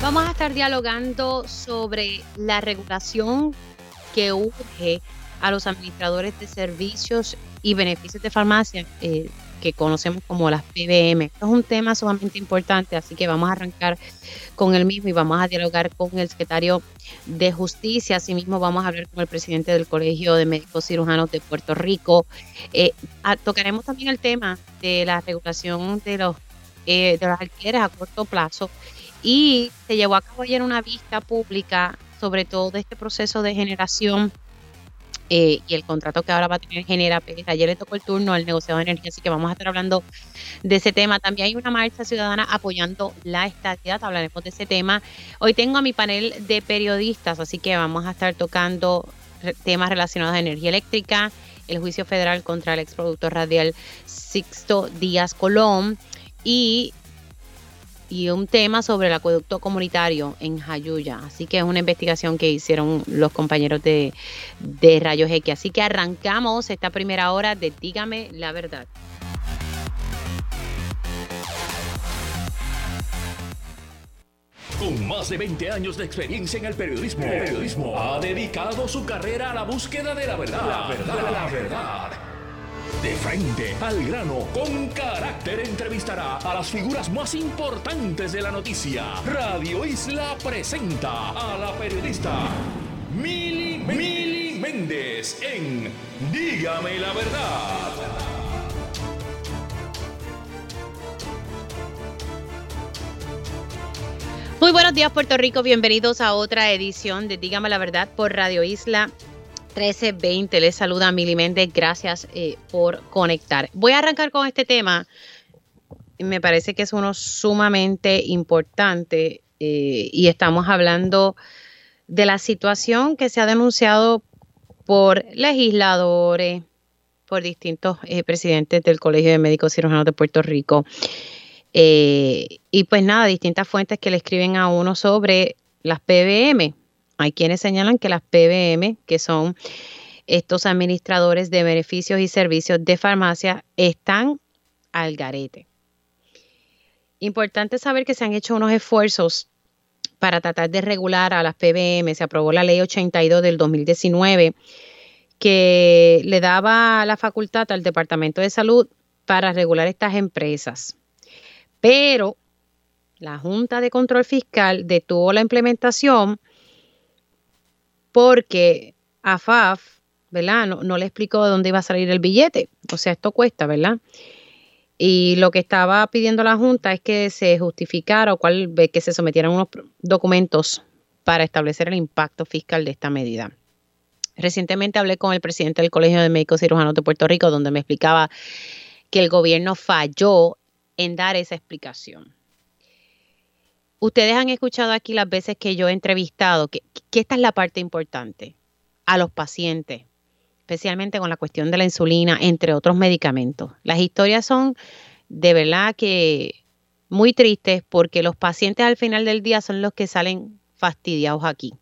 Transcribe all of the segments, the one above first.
Vamos a estar dialogando sobre la regulación que urge a los administradores de servicios y beneficios de farmacia, eh, que conocemos como las PBM. Esto es un tema sumamente importante, así que vamos a arrancar con el mismo y vamos a dialogar con el secretario de Justicia. Asimismo, vamos a hablar con el presidente del Colegio de Médicos Cirujanos de Puerto Rico. Eh, tocaremos también el tema de la regulación de los, eh, de los alquileres a corto plazo y se llevó a cabo ayer una vista pública sobre todo este proceso de generación eh, y el contrato que ahora va a tener Genera Ayer le tocó el turno al negociado de energía, así que vamos a estar hablando de ese tema. También hay una marcha ciudadana apoyando la estabilidad, hablaremos de ese tema. Hoy tengo a mi panel de periodistas, así que vamos a estar tocando temas relacionados a energía eléctrica, el juicio federal contra el exproductor radial Sixto Díaz Colón y y un tema sobre el acueducto comunitario en Jayuya. Así que es una investigación que hicieron los compañeros de, de Rayos X. Así que arrancamos esta primera hora de Dígame la verdad. Con más de 20 años de experiencia en el periodismo, periodismo ha dedicado su carrera a la búsqueda de la verdad. La verdad, la verdad de frente, al grano, con carácter entrevistará a las figuras más importantes de la noticia. Radio Isla presenta a la periodista Mili, Mili Méndez en Dígame la verdad. Muy buenos días Puerto Rico, bienvenidos a otra edición de Dígame la verdad por Radio Isla 1320. Les saluda Mili Méndez. Gracias eh, por conectar. Voy a arrancar con este tema. Me parece que es uno sumamente importante eh, y estamos hablando de la situación que se ha denunciado por legisladores, por distintos eh, presidentes del Colegio de Médicos Cirujanos de Puerto Rico. y pues nada, distintas fuentes que le escriben a uno sobre las PBM, hay quienes señalan que las PBM, que son estos administradores de beneficios y servicios de farmacia, están al garete. Importante saber que se han hecho unos esfuerzos para tratar de regular a las PBM. Se aprobó la ley 82 del 2019 que le daba la facultad al Departamento de Salud para regular estas empresas. Pero la Junta de Control Fiscal detuvo la implementación porque a FAF, ¿verdad? No, le explicó de dónde iba a salir el billete. O sea, esto cuesta, ¿verdad? Y lo que estaba pidiendo la Junta es que se justificara o cual, que se sometieran unos documentos para establecer el impacto fiscal de esta medida. Recientemente hablé con el presidente del Colegio de Médicos Cirujanos de Puerto Rico, donde me explicaba que el gobierno falló en dar esa explicación. Ustedes han escuchado aquí las veces que yo he entrevistado que, esta es la parte importante a los pacientes, especialmente con la cuestión de la insulina, entre otros medicamentos. Las historias son de verdad que muy tristes porque los pacientes al final del día son los que salen fastidiados aquí.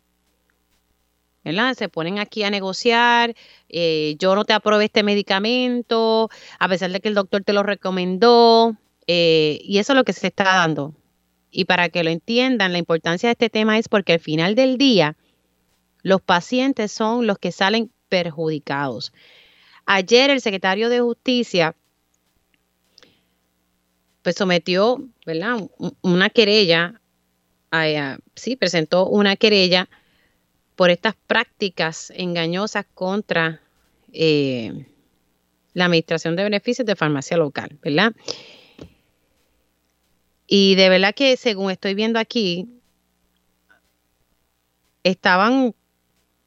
¿verdad? Se ponen aquí a negociar, eh, yo no te aprobé este medicamento, a pesar de que el doctor te lo recomendó, eh, y eso es lo que se está dando. Y para que lo entiendan, la importancia de este tema es porque al final del día, los pacientes son los que salen perjudicados. Ayer el secretario de Justicia pues sometió, ¿verdad? Una querella, sí, presentó una querella por estas prácticas engañosas contra eh, la administración de beneficios de farmacia local, ¿verdad? Y de verdad que según estoy viendo aquí, estaban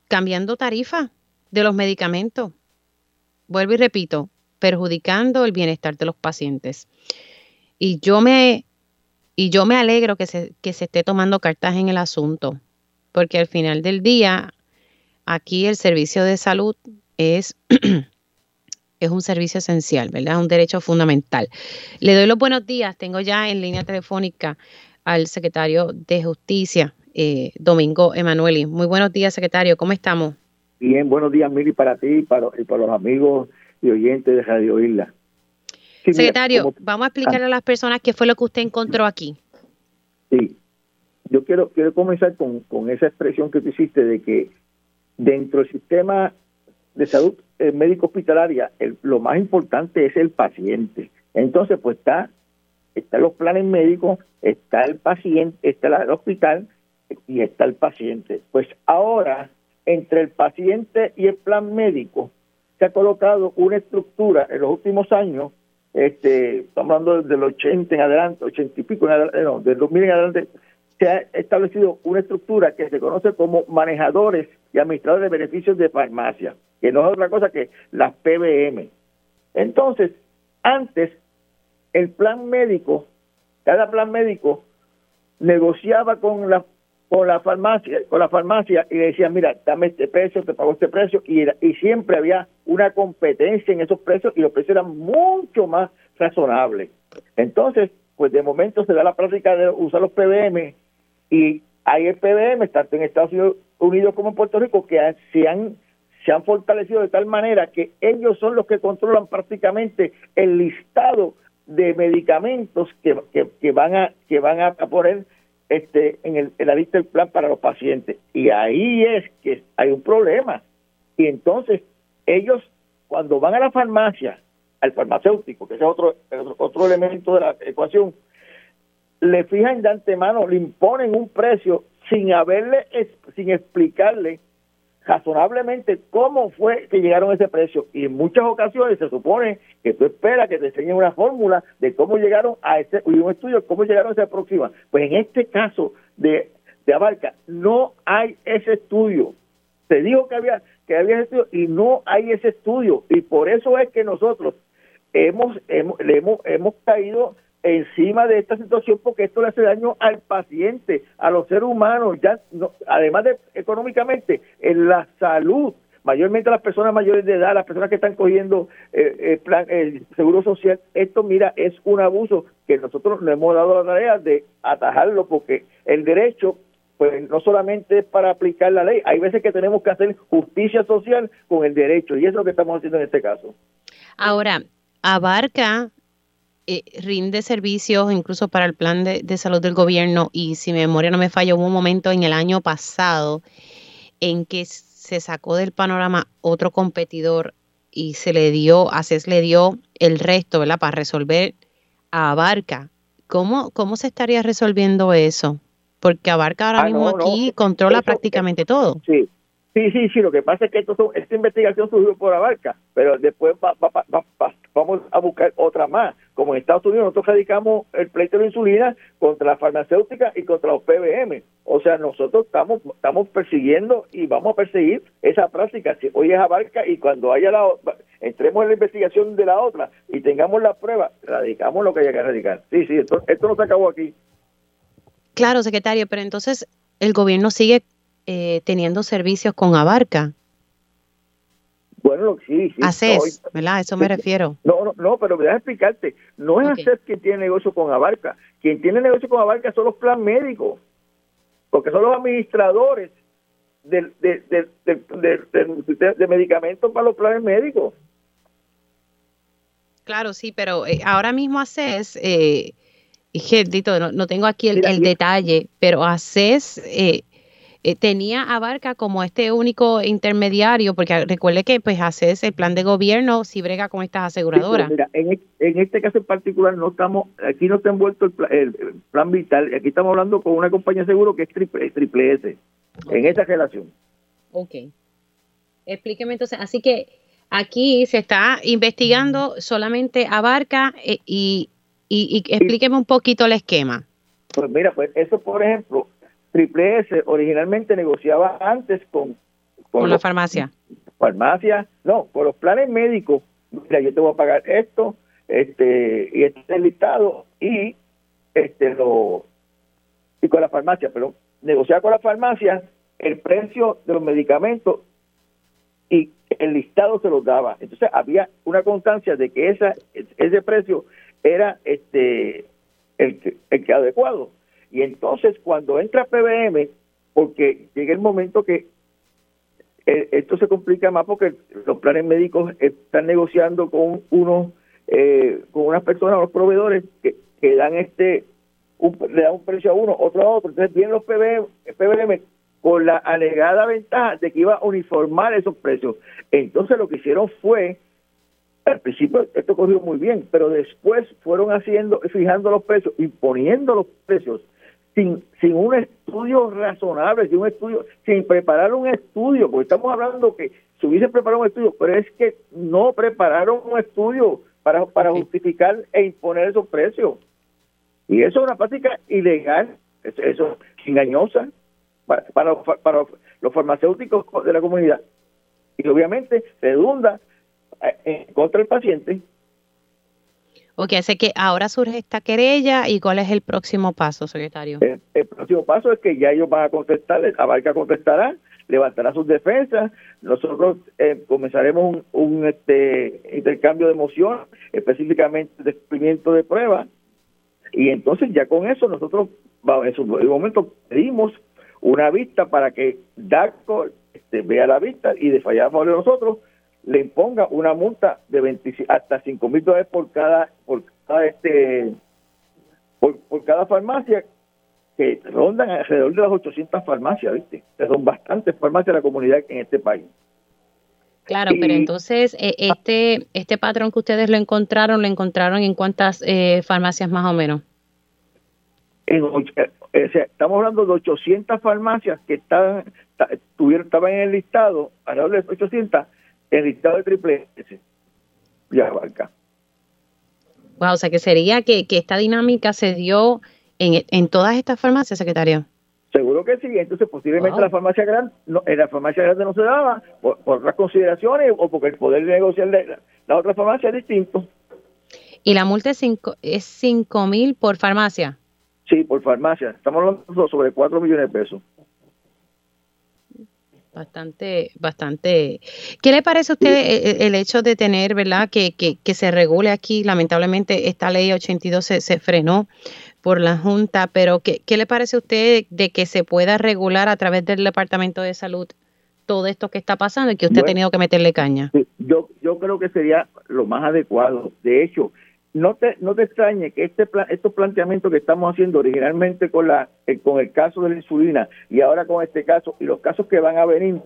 cambiando tarifas de los medicamentos. Vuelvo y repito, perjudicando el bienestar de los pacientes. Y yo me, y yo me alegro que se, que se esté tomando cartas en el asunto, porque al final del día, aquí el servicio de salud es es un servicio esencial, ¿verdad? Es un derecho fundamental. Le doy los buenos días. Tengo ya en línea telefónica al secretario de Justicia, eh, Domingo Emanueli. Muy buenos días, secretario. ¿Cómo estamos? Bien, buenos días, Mili, para ti y para, los amigos y oyentes de Radio Isla. secretario, vamos a explicarle a las personas qué fue lo que usted encontró aquí. Sí. Yo, yo quiero quiero comenzar con, con esa expresión que tú hiciste de que dentro del sistema de salud eh, médico hospitalaria lo más importante es el paciente. Entonces, pues está están los planes médicos, está el paciente, está el hospital y está el paciente. Pues ahora, entre el paciente y el plan médico, se ha colocado una estructura en los últimos años, este, estamos hablando del 80 en adelante, 80 y pico en adelante, no, del 2000 en adelante, se ha establecido una estructura que se conoce como manejadores y administradores de beneficios de farmacia, que no es otra cosa que las PBM. Entonces, antes, el plan médico, cada plan médico negociaba con la con la farmacia, con la farmacia y decía, mira, dame este precio, te pago este precio, y, y siempre había una competencia en esos precios y los precios eran mucho más razonables. Entonces, pues de momento se da la práctica de usar los PBM y hay el PBM, tanto en Estados Unidos como en Puerto Rico, que se han se han fortalecido de tal manera que ellos son los que controlan prácticamente el listado de medicamentos que, que, van a que van a poner este en, el, en la lista del plan para los pacientes. Y ahí es que hay un problema. Y entonces ellos cuando van a la farmacia al farmacéutico que es otro otro elemento de la ecuación le fijan de antemano, le imponen un precio sin haberle, sin explicarle razonablemente cómo fue que llegaron a ese precio. Y en muchas ocasiones se supone que tú esperas que te enseñen una fórmula de cómo llegaron a ese, y un estudio cómo llegaron a esa próxima. Pues en este caso de, de Abarca, no hay ese estudio. Se dijo que había, que había ese estudio y no hay ese estudio. Y por eso es que nosotros hemos, hemos, le hemos, hemos caído encima de esta situación porque esto le hace daño al paciente, a los seres humanos, ya no, además de económicamente, en la salud, mayormente las personas mayores de edad, las personas que están cogiendo eh, el, plan, el seguro social, esto mira, es un abuso que nosotros nos hemos dado la tarea de atajarlo porque el derecho pues no solamente es para aplicar la ley, hay veces que tenemos que hacer justicia social con el derecho y eso es lo que estamos haciendo en este caso. Ahora, abarca eh, rinde servicios incluso para el plan de, salud del gobierno y si mi memoria no me falla, hubo un momento en el año pasado en que se sacó del panorama otro competidor y se le dio, a CES le dio el resto, ¿verdad? Para resolver a Abarca. ¿Cómo, cómo se estaría resolviendo eso? Porque Abarca ahora ah, mismo aquí controla prácticamente todo. Sí, Sí, sí, sí, lo que pasa es que esto, esta investigación surgió por Abarca, pero después vamos a buscar otra más. Como en Estados Unidos nosotros radicamos el pleito de insulina contra la farmacéutica y contra los PBM. O sea, nosotros estamos estamos persiguiendo y vamos a perseguir esa práctica. Si hoy es Abarca y cuando haya la entremos en la investigación de la otra y tengamos la prueba, radicamos lo que haya que radicar. Sí, sí, esto no se acabó aquí. Claro, secretario, pero entonces el gobierno sigue eh, teniendo servicios con Abarca. Bueno, sí, sí. ACES, ¿verdad? Eso me refiero. No, no, no, pero a explicarte. No es okay. quien tiene negocio con Abarca. Quien tiene negocio con Abarca son los plan médicos. Porque son los administradores de, de, de, de medicamentos para los planes médicos. Claro, sí, pero eh, ahora mismo ACES, eh, no, no, tengo aquí el, el detalle, pero ACES eh, eh, tenía a Barca como este único intermediario, porque recuerde que pues haces el plan de gobierno si brega con estas aseguradoras. mira, en, este caso en particular no estamos, aquí no está envuelto el, plan vital, aquí estamos hablando con una compañía de seguro que es triple, triple S, en esa relación. Ok. Explíqueme entonces, así que aquí se está investigando solamente a Barca eh, y, y, y explíqueme un poquito el esquema. Pues mira, pues eso por ejemplo, Triple S originalmente negociaba antes con... Con, la farmacia. Farmacia, no, con los planes médicos. Mira, yo te voy a pagar esto, este, y este listado, y este lo y con la farmacia, pero negociaba con la farmacia el precio de los medicamentos y el listado se los daba. Entonces había una constancia de que esa, ese precio era este el, el que adecuado. Y entonces cuando entra PBM, porque llega el momento que eh, esto se complica más porque los planes médicos están negociando con unos, eh, con unas personas, los proveedores que, dan este le da un precio a uno, otro a otro. Entonces vienen los PBM, PBM con la alegada ventaja de que iba a uniformar esos precios. Entonces lo que hicieron fue, al principio esto corrió muy bien, pero después fueron haciendo, fijando los precios, imponiendo los precios sin, sin un estudio razonable, sin un estudio, sin preparar un estudio, porque estamos hablando que se hubiese preparado un estudio, pero es que no prepararon un estudio para, para justificar e imponer esos precios. Y eso es una práctica ilegal, eso es engañosa para, para, los farmacéuticos de la comunidad. Y obviamente redunda eh, contra el paciente. Ok, así que ahora surge esta querella y cuál es el próximo paso, secretario. El, próximo paso es que ya ellos van a contestar, Abarca contestará, levantará sus defensas, nosotros eh, comenzaremos un, este intercambio de moción, específicamente de cumplimiento de pruebas, y entonces ya con eso nosotros en su momento pedimos una vista para que DACO este, vea la vista y de a favor de nosotros le imponga una multa de hasta 5 mil dólares por cada por cada este por, cada farmacia que rondan alrededor de las 800 farmacias, ¿viste? son bastantes farmacias de la comunidad en este país. Claro, pero entonces eh, este este patrón que ustedes lo encontraron, lo encontraron en cuántas eh, farmacias más o menos? En, eh, estamos hablando de 800 farmacias que estaban, tuvieron, estaban en el listado, alrededor de 800, el listado de triple S. Ya abarca. Wow, o sea que sería que, que esta dinámica se dio en, en todas estas farmacias, secretario. Seguro que sí, entonces posiblemente la farmacia grande, no, en la farmacia grande no se daba por, otras consideraciones o porque el poder de negociar la, la otra farmacia es distinto. ¿Y la multa es 5 es cinco mil por farmacia? Sí, por farmacia. Estamos hablando sobre 4 millones de pesos. Bastante, bastante. ¿Qué le parece a usted e, e, el, hecho de tener, verdad, que, que, que, se regule aquí? Lamentablemente esta ley 82 se, se frenó por la Junta, pero ¿qué, ¿qué, le parece a usted de que se pueda regular a través del Departamento de Salud todo esto que está pasando y que usted ha tenido que meterle caña? Yo, yo creo que sería lo más adecuado. De hecho, no te no te extrañe que este estos planteamientos que estamos haciendo originalmente con la eh, con el caso de la insulina y ahora con este caso y los casos que van a venir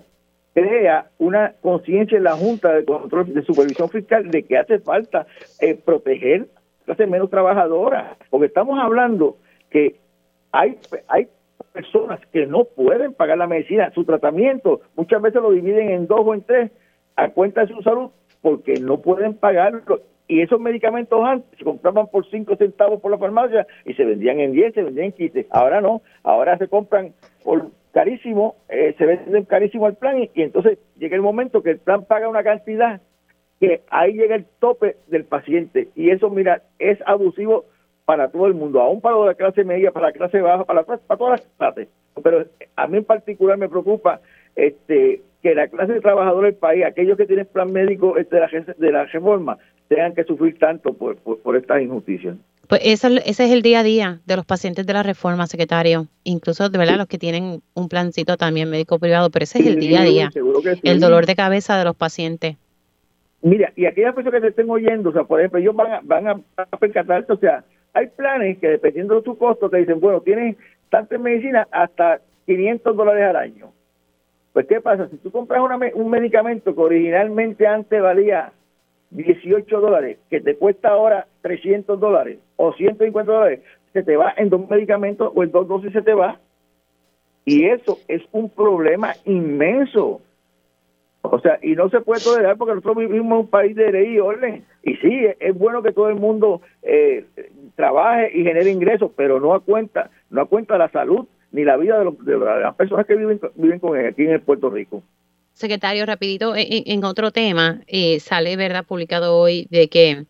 crea una conciencia en la Junta de Control de Supervisión Fiscal de que hace falta eh, proteger clase menos trabajadoras, porque estamos hablando que hay hay personas que no pueden pagar la medicina, su tratamiento, muchas veces lo dividen en dos o en tres a cuenta de su salud porque no pueden pagarlo y esos medicamentos antes se compraban por 5 centavos por la farmacia y se vendían en 10, se vendían en 15. Ahora no, ahora se compran por carísimo, eh, se venden carísimo el plan y, entonces llega el momento que el plan paga una cantidad que ahí llega el tope del paciente y eso, mira, es abusivo para todo el mundo, aún para la clase media, para la clase baja, para, todas las clases. Pero a mí en particular me preocupa este que la clase de trabajadores del país, aquellos que tienen plan médico este, de la reforma, tengan que sufrir tanto por, por, estas injusticias. Pues ese es el día a día de los pacientes de la reforma, secretario. Incluso, de verdad, los que tienen un plancito también médico privado, pero ese es el día a día. El dolor de cabeza de los pacientes. Mira, y aquellas personas que te estén oyendo, o sea, por ejemplo, ellos van a, van a, percatarse, o sea, hay planes que dependiendo de tu costo te dicen, bueno, tienes tantas medicinas hasta 500 dólares al año. Pues, ¿qué pasa? Si tú compras un medicamento que originalmente antes valía 18 dólares, que te cuesta ahora 300 dólares o 150 dólares, se te va en dos medicamentos o en dos dosis se te va. Y eso es un problema inmenso. O sea, y no se puede tolerar porque nosotros vivimos en un país de ley y orden. Y sí, es bueno que todo el mundo eh, trabaje y genere ingresos, pero no a cuenta, no a cuenta la salud ni la vida de, de las personas que viven, viven con él aquí en el Puerto Rico. Secretario, rapidito, en, otro tema, eh, sale, ¿verdad?, publicado hoy de que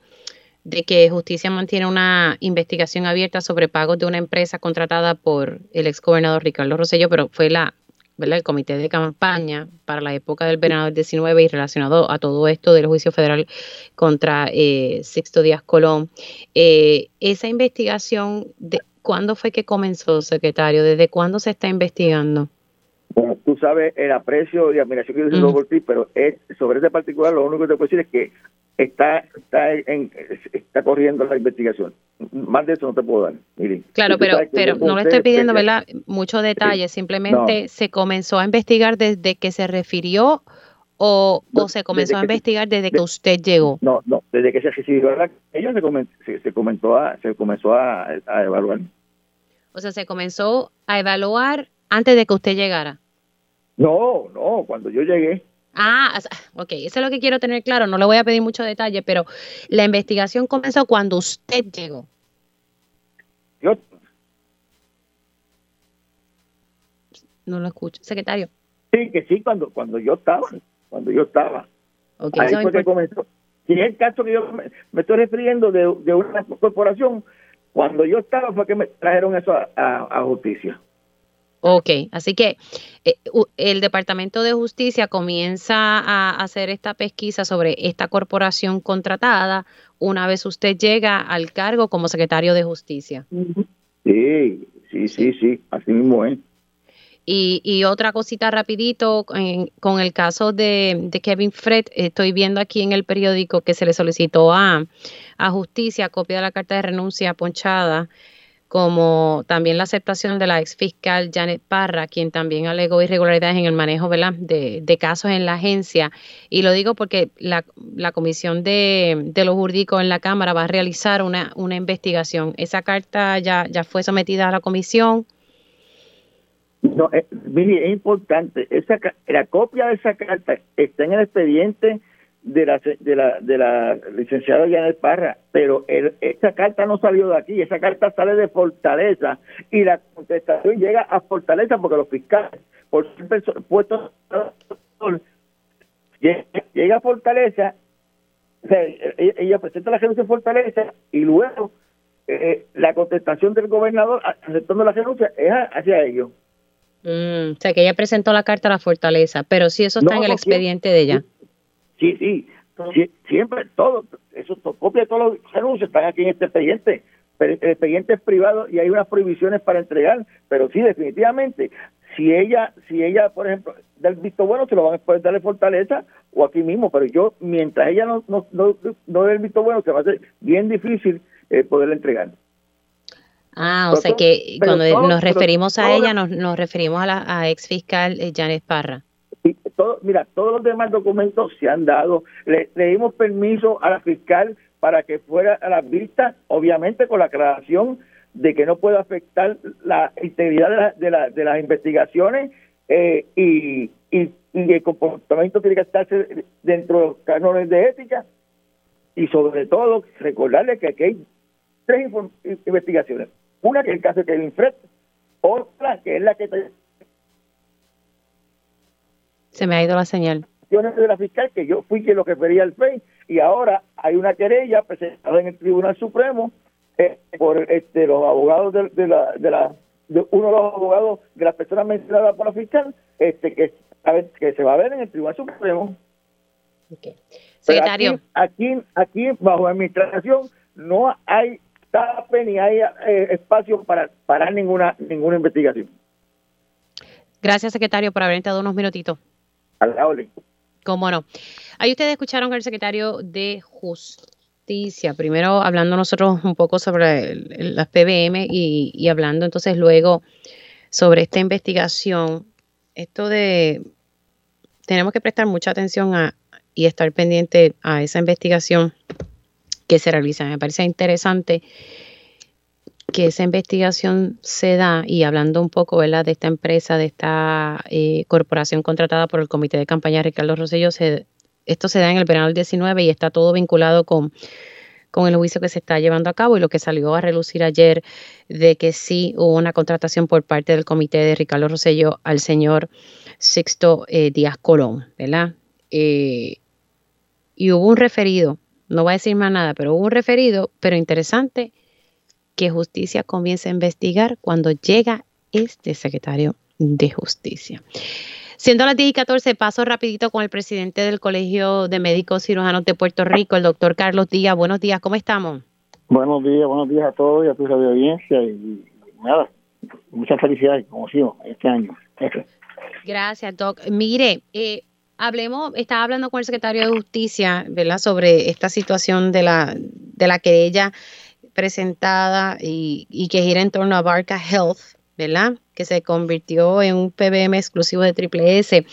de que Justicia mantiene una investigación abierta sobre pagos de una empresa contratada por el ex gobernador Ricardo Rosello, pero fue la, ¿verdad? el comité de campaña para la época del verano del 19 y relacionado a todo esto del juicio federal contra eh, Sixto Díaz Colón. Eh, esa investigación, de, ¿cuándo fue que comenzó, secretario? ¿Desde cuándo se está investigando? Tú sabes el aprecio y admiración que yo tengo por ti, pero es, sobre este particular lo único que te puedo decir es que está está en, está corriendo la investigación. Más de eso no te puedo dar. claro, pero pero no le estoy pidiendo, ¿verdad? Muchos detalles. Simplemente se comenzó a investigar desde que se refirió o, o se comenzó a investigar desde que usted llegó. No, no, desde que se recibió ella se, comenzó, se, comenzó a se comenzó a, evaluar. O sea, se comenzó a evaluar antes de que usted llegara. No, no, cuando yo llegué. Ah, ok, eso es lo que quiero tener claro. No le voy a pedir mucho detalle, pero la investigación comenzó cuando usted llegó. Yo. No lo escucho. Secretario. Sí, que sí, cuando, cuando yo estaba. Cuando yo estaba. Okay, Ahí fue que comenzó. Si es el caso que yo me, estoy refiriendo de, de, una corporación, cuando yo estaba fue que me trajeron eso a justicia. Ok, así que eh, el Departamento de Justicia comienza a hacer esta pesquisa sobre esta corporación contratada una vez usted llega al cargo como secretario de Justicia. Sí, sí, sí, sí, así mismo es. Y, y, otra cosita rapidito, con el caso de, de, Kevin Fred, estoy viendo aquí en el periódico que se le solicitó a, a justicia copia de la carta de renuncia ponchada como también la aceptación de la ex fiscal Janet Parra, quien también alegó irregularidades en el manejo De, casos en la agencia. Y lo digo porque la, Comisión de, de, los Jurídicos en la Cámara va a realizar una, investigación. ¿Esa carta ya, fue sometida a la comisión? No, eh, es importante. La copia de esa carta está en el expediente de la, de la, de la licenciada Janet Parra, pero esa carta no salió de aquí, esa carta sale de Fortaleza y la contestación llega a Fortaleza porque los fiscales, por ser puestos, llega a Fortaleza, e, ella presenta la renuncia en Fortaleza y luego eh, la contestación del gobernador aceptando la renuncia es hacia ellos. Mm, o sea, que ella presentó la carta a la Fortaleza, pero si eso está en el expediente de ella. Sí, sí, siempre, todo, eso, copia de todos los anuncios están aquí en este expediente. Pero el expediente es privado y hay unas prohibiciones para entregar, pero sí, definitivamente, si ella, si ella, por ejemplo, da el visto bueno, se lo van a poder darle fortaleza o aquí mismo, pero yo, mientras ella no, no, no, no dé el visto bueno, se va a hacer bien difícil eh, poderle entregar. Ah, o sea que cuando nos referimos a ella, nos, nos referimos a la a ex fiscal eh, Janet Parra todo, mira, todos los demás documentos se han dado. Le, dimos permiso a la fiscal para que fuera a las vistas, obviamente con la aclaración de que no puede afectar la integridad de, la, de, las investigaciones eh, y, y, el comportamiento tiene que estarse dentro de los cánones de ética y sobre todo recordarle que aquí hay tres investigaciones. Una que es el caso de Kevin Fred, otra que es la que se me ha ido la señal. De la fiscal que yo fui quien lo refería al FEI y ahora hay una querella presentada en el Tribunal Supremo eh, por este, los abogados de, la, de la uno de los abogados de las personas mencionadas por la fiscal este que, que se va a ver en el Tribunal Supremo. Secretario. Aquí, aquí, bajo administración no hay tape ni hay eh, espacio para parar ninguna ninguna investigación. Gracias, secretario, por haber dado unos minutitos. ¿Cómo no? Ahí ustedes escucharon al secretario de Justicia, primero hablando nosotros un poco sobre las PBM y, hablando entonces luego sobre esta investigación. Esto de, tenemos que prestar mucha atención a, y estar pendiente a esa investigación que se realiza. Me parece interesante que esa investigación se da y hablando un poco de esta empresa, de esta eh, corporación contratada por el Comité de Campaña Ricardo Rosselló, se, esto se da en el verano del 19 y está todo vinculado con, con el juicio que se está llevando a cabo y lo que salió a relucir ayer de que sí hubo una contratación por parte del comité de Ricardo Rosselló al señor Sixto eh, Díaz Colón, ¿verdad? Eh, y hubo un referido, no voy a decir más nada, pero hubo un referido, pero interesante que justicia comience a investigar cuando llega este secretario de justicia. Siendo las 10 y 14, paso rapidito con el presidente del Colegio de Médicos Cirujanos de Puerto Rico, el doctor Carlos Díaz. Buenos días, ¿cómo estamos? Buenos días, buenos días a todos y a tu audiencia y nada, muchas felicidades, como sigo, este año. Gracias, Doc. Mire, eh, hablemos, estaba hablando con el secretario de Justicia, ¿verdad?, sobre esta situación de la, de la querella presentada y, y que gira en torno a Barca Health, ¿verdad?, que se convirtió en un PBM exclusivo de Triple S.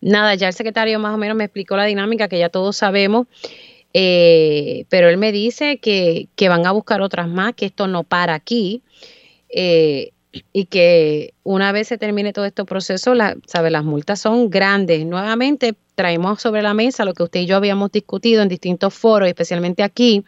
Nada, ya el secretario más o menos me explicó la dinámica que ya todos sabemos, eh, pero él me dice que, van a buscar otras más, que esto no para aquí. Eh, y que una vez se termine todo este proceso, la, ¿sabe? las multas son grandes. Nuevamente traemos sobre la mesa lo que usted y yo habíamos discutido en distintos foros, especialmente aquí,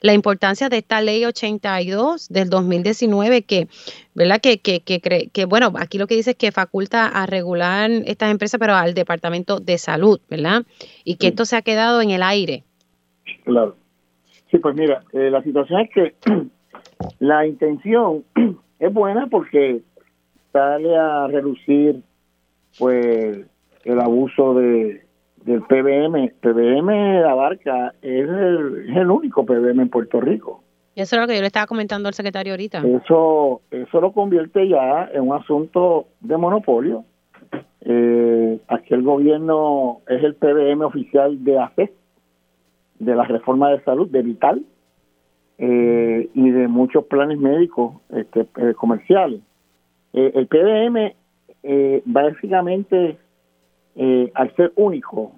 la importancia de esta ley 82 del 2019 que, ¿verdad? Que, que, que, que bueno, aquí lo que dice es que faculta a regular estas empresas, pero al Departamento de Salud, ¿verdad? Y que esto se ha quedado en el aire. Claro. Sí, pues mira, eh, la situación es que la intención es buena porque sale a reducir pues el abuso de del PBM. PBM abarca, es el, es el único PBM en Puerto Rico. Eso es lo que yo le estaba comentando al secretario ahorita. Eso, eso lo convierte ya en un asunto de monopolio. Eh, aquí el gobierno es el PBM oficial de AFE, de la reforma de salud, de Vital, eh, y de muchos planes médicos este, eh, comerciales. Eh, el PBM básicamente, al ser único,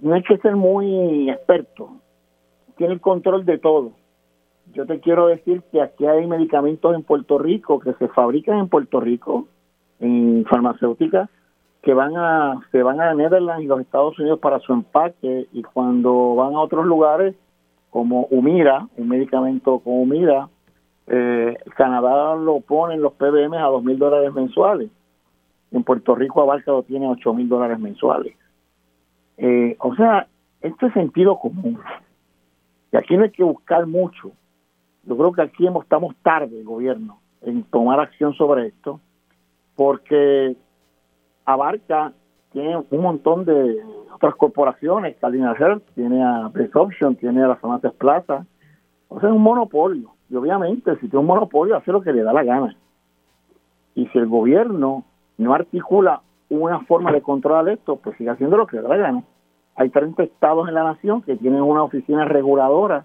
no hay que ser muy experto, tiene el control de todo. Yo te quiero decir que aquí hay medicamentos en Puerto Rico que se fabrican en Puerto Rico, en farmacéuticas, que van a se van a Netherlands y los Estados Unidos para su empaque y cuando van a otros lugares como Humira, un medicamento como Humira, eh, Canadá lo pone en los PBM a dos mil dólares mensuales. En Puerto Rico Abarca lo tiene ocho mil dólares mensuales. Eh, o sea, esto es sentido común. Y aquí no hay que buscar mucho. Yo creo que aquí estamos tarde, el gobierno, en tomar acción sobre esto, porque Abarca tiene un montón de otras corporaciones, Calina Health, tiene a Option, tiene a las farmacias Plaza. O sea, es un monopolio. Y obviamente, si tiene un monopolio, hace lo que le da la gana. Y si el gobierno no articula una forma de controlar esto, pues sigue haciendo lo que le da la. Hay 30 estados en la nación que tienen una oficina reguladora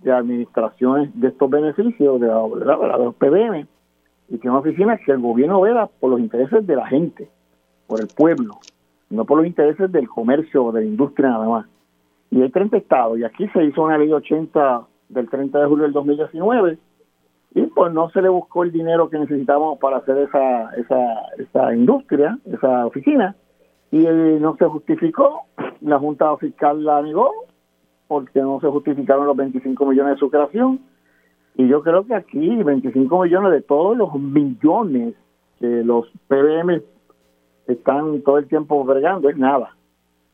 de administraciones de estos beneficios, de, de los PBM, y tiene una oficina que el gobierno vela por los intereses de la gente, por el pueblo no por los intereses del comercio o de la industria nada más. Y hay 30 estados, y aquí se hizo una ley 80 del 30 de julio del 2019, y pues no se le buscó el dinero que necesitábamos para hacer esa, esa, esa industria, esa oficina, y no se justificó, la Junta Fiscal la negó, porque no se justificaron los 25 millones de su creación, y yo creo que aquí 25 millones de todos los millones que los PBM están todo el tiempo bregando es nada.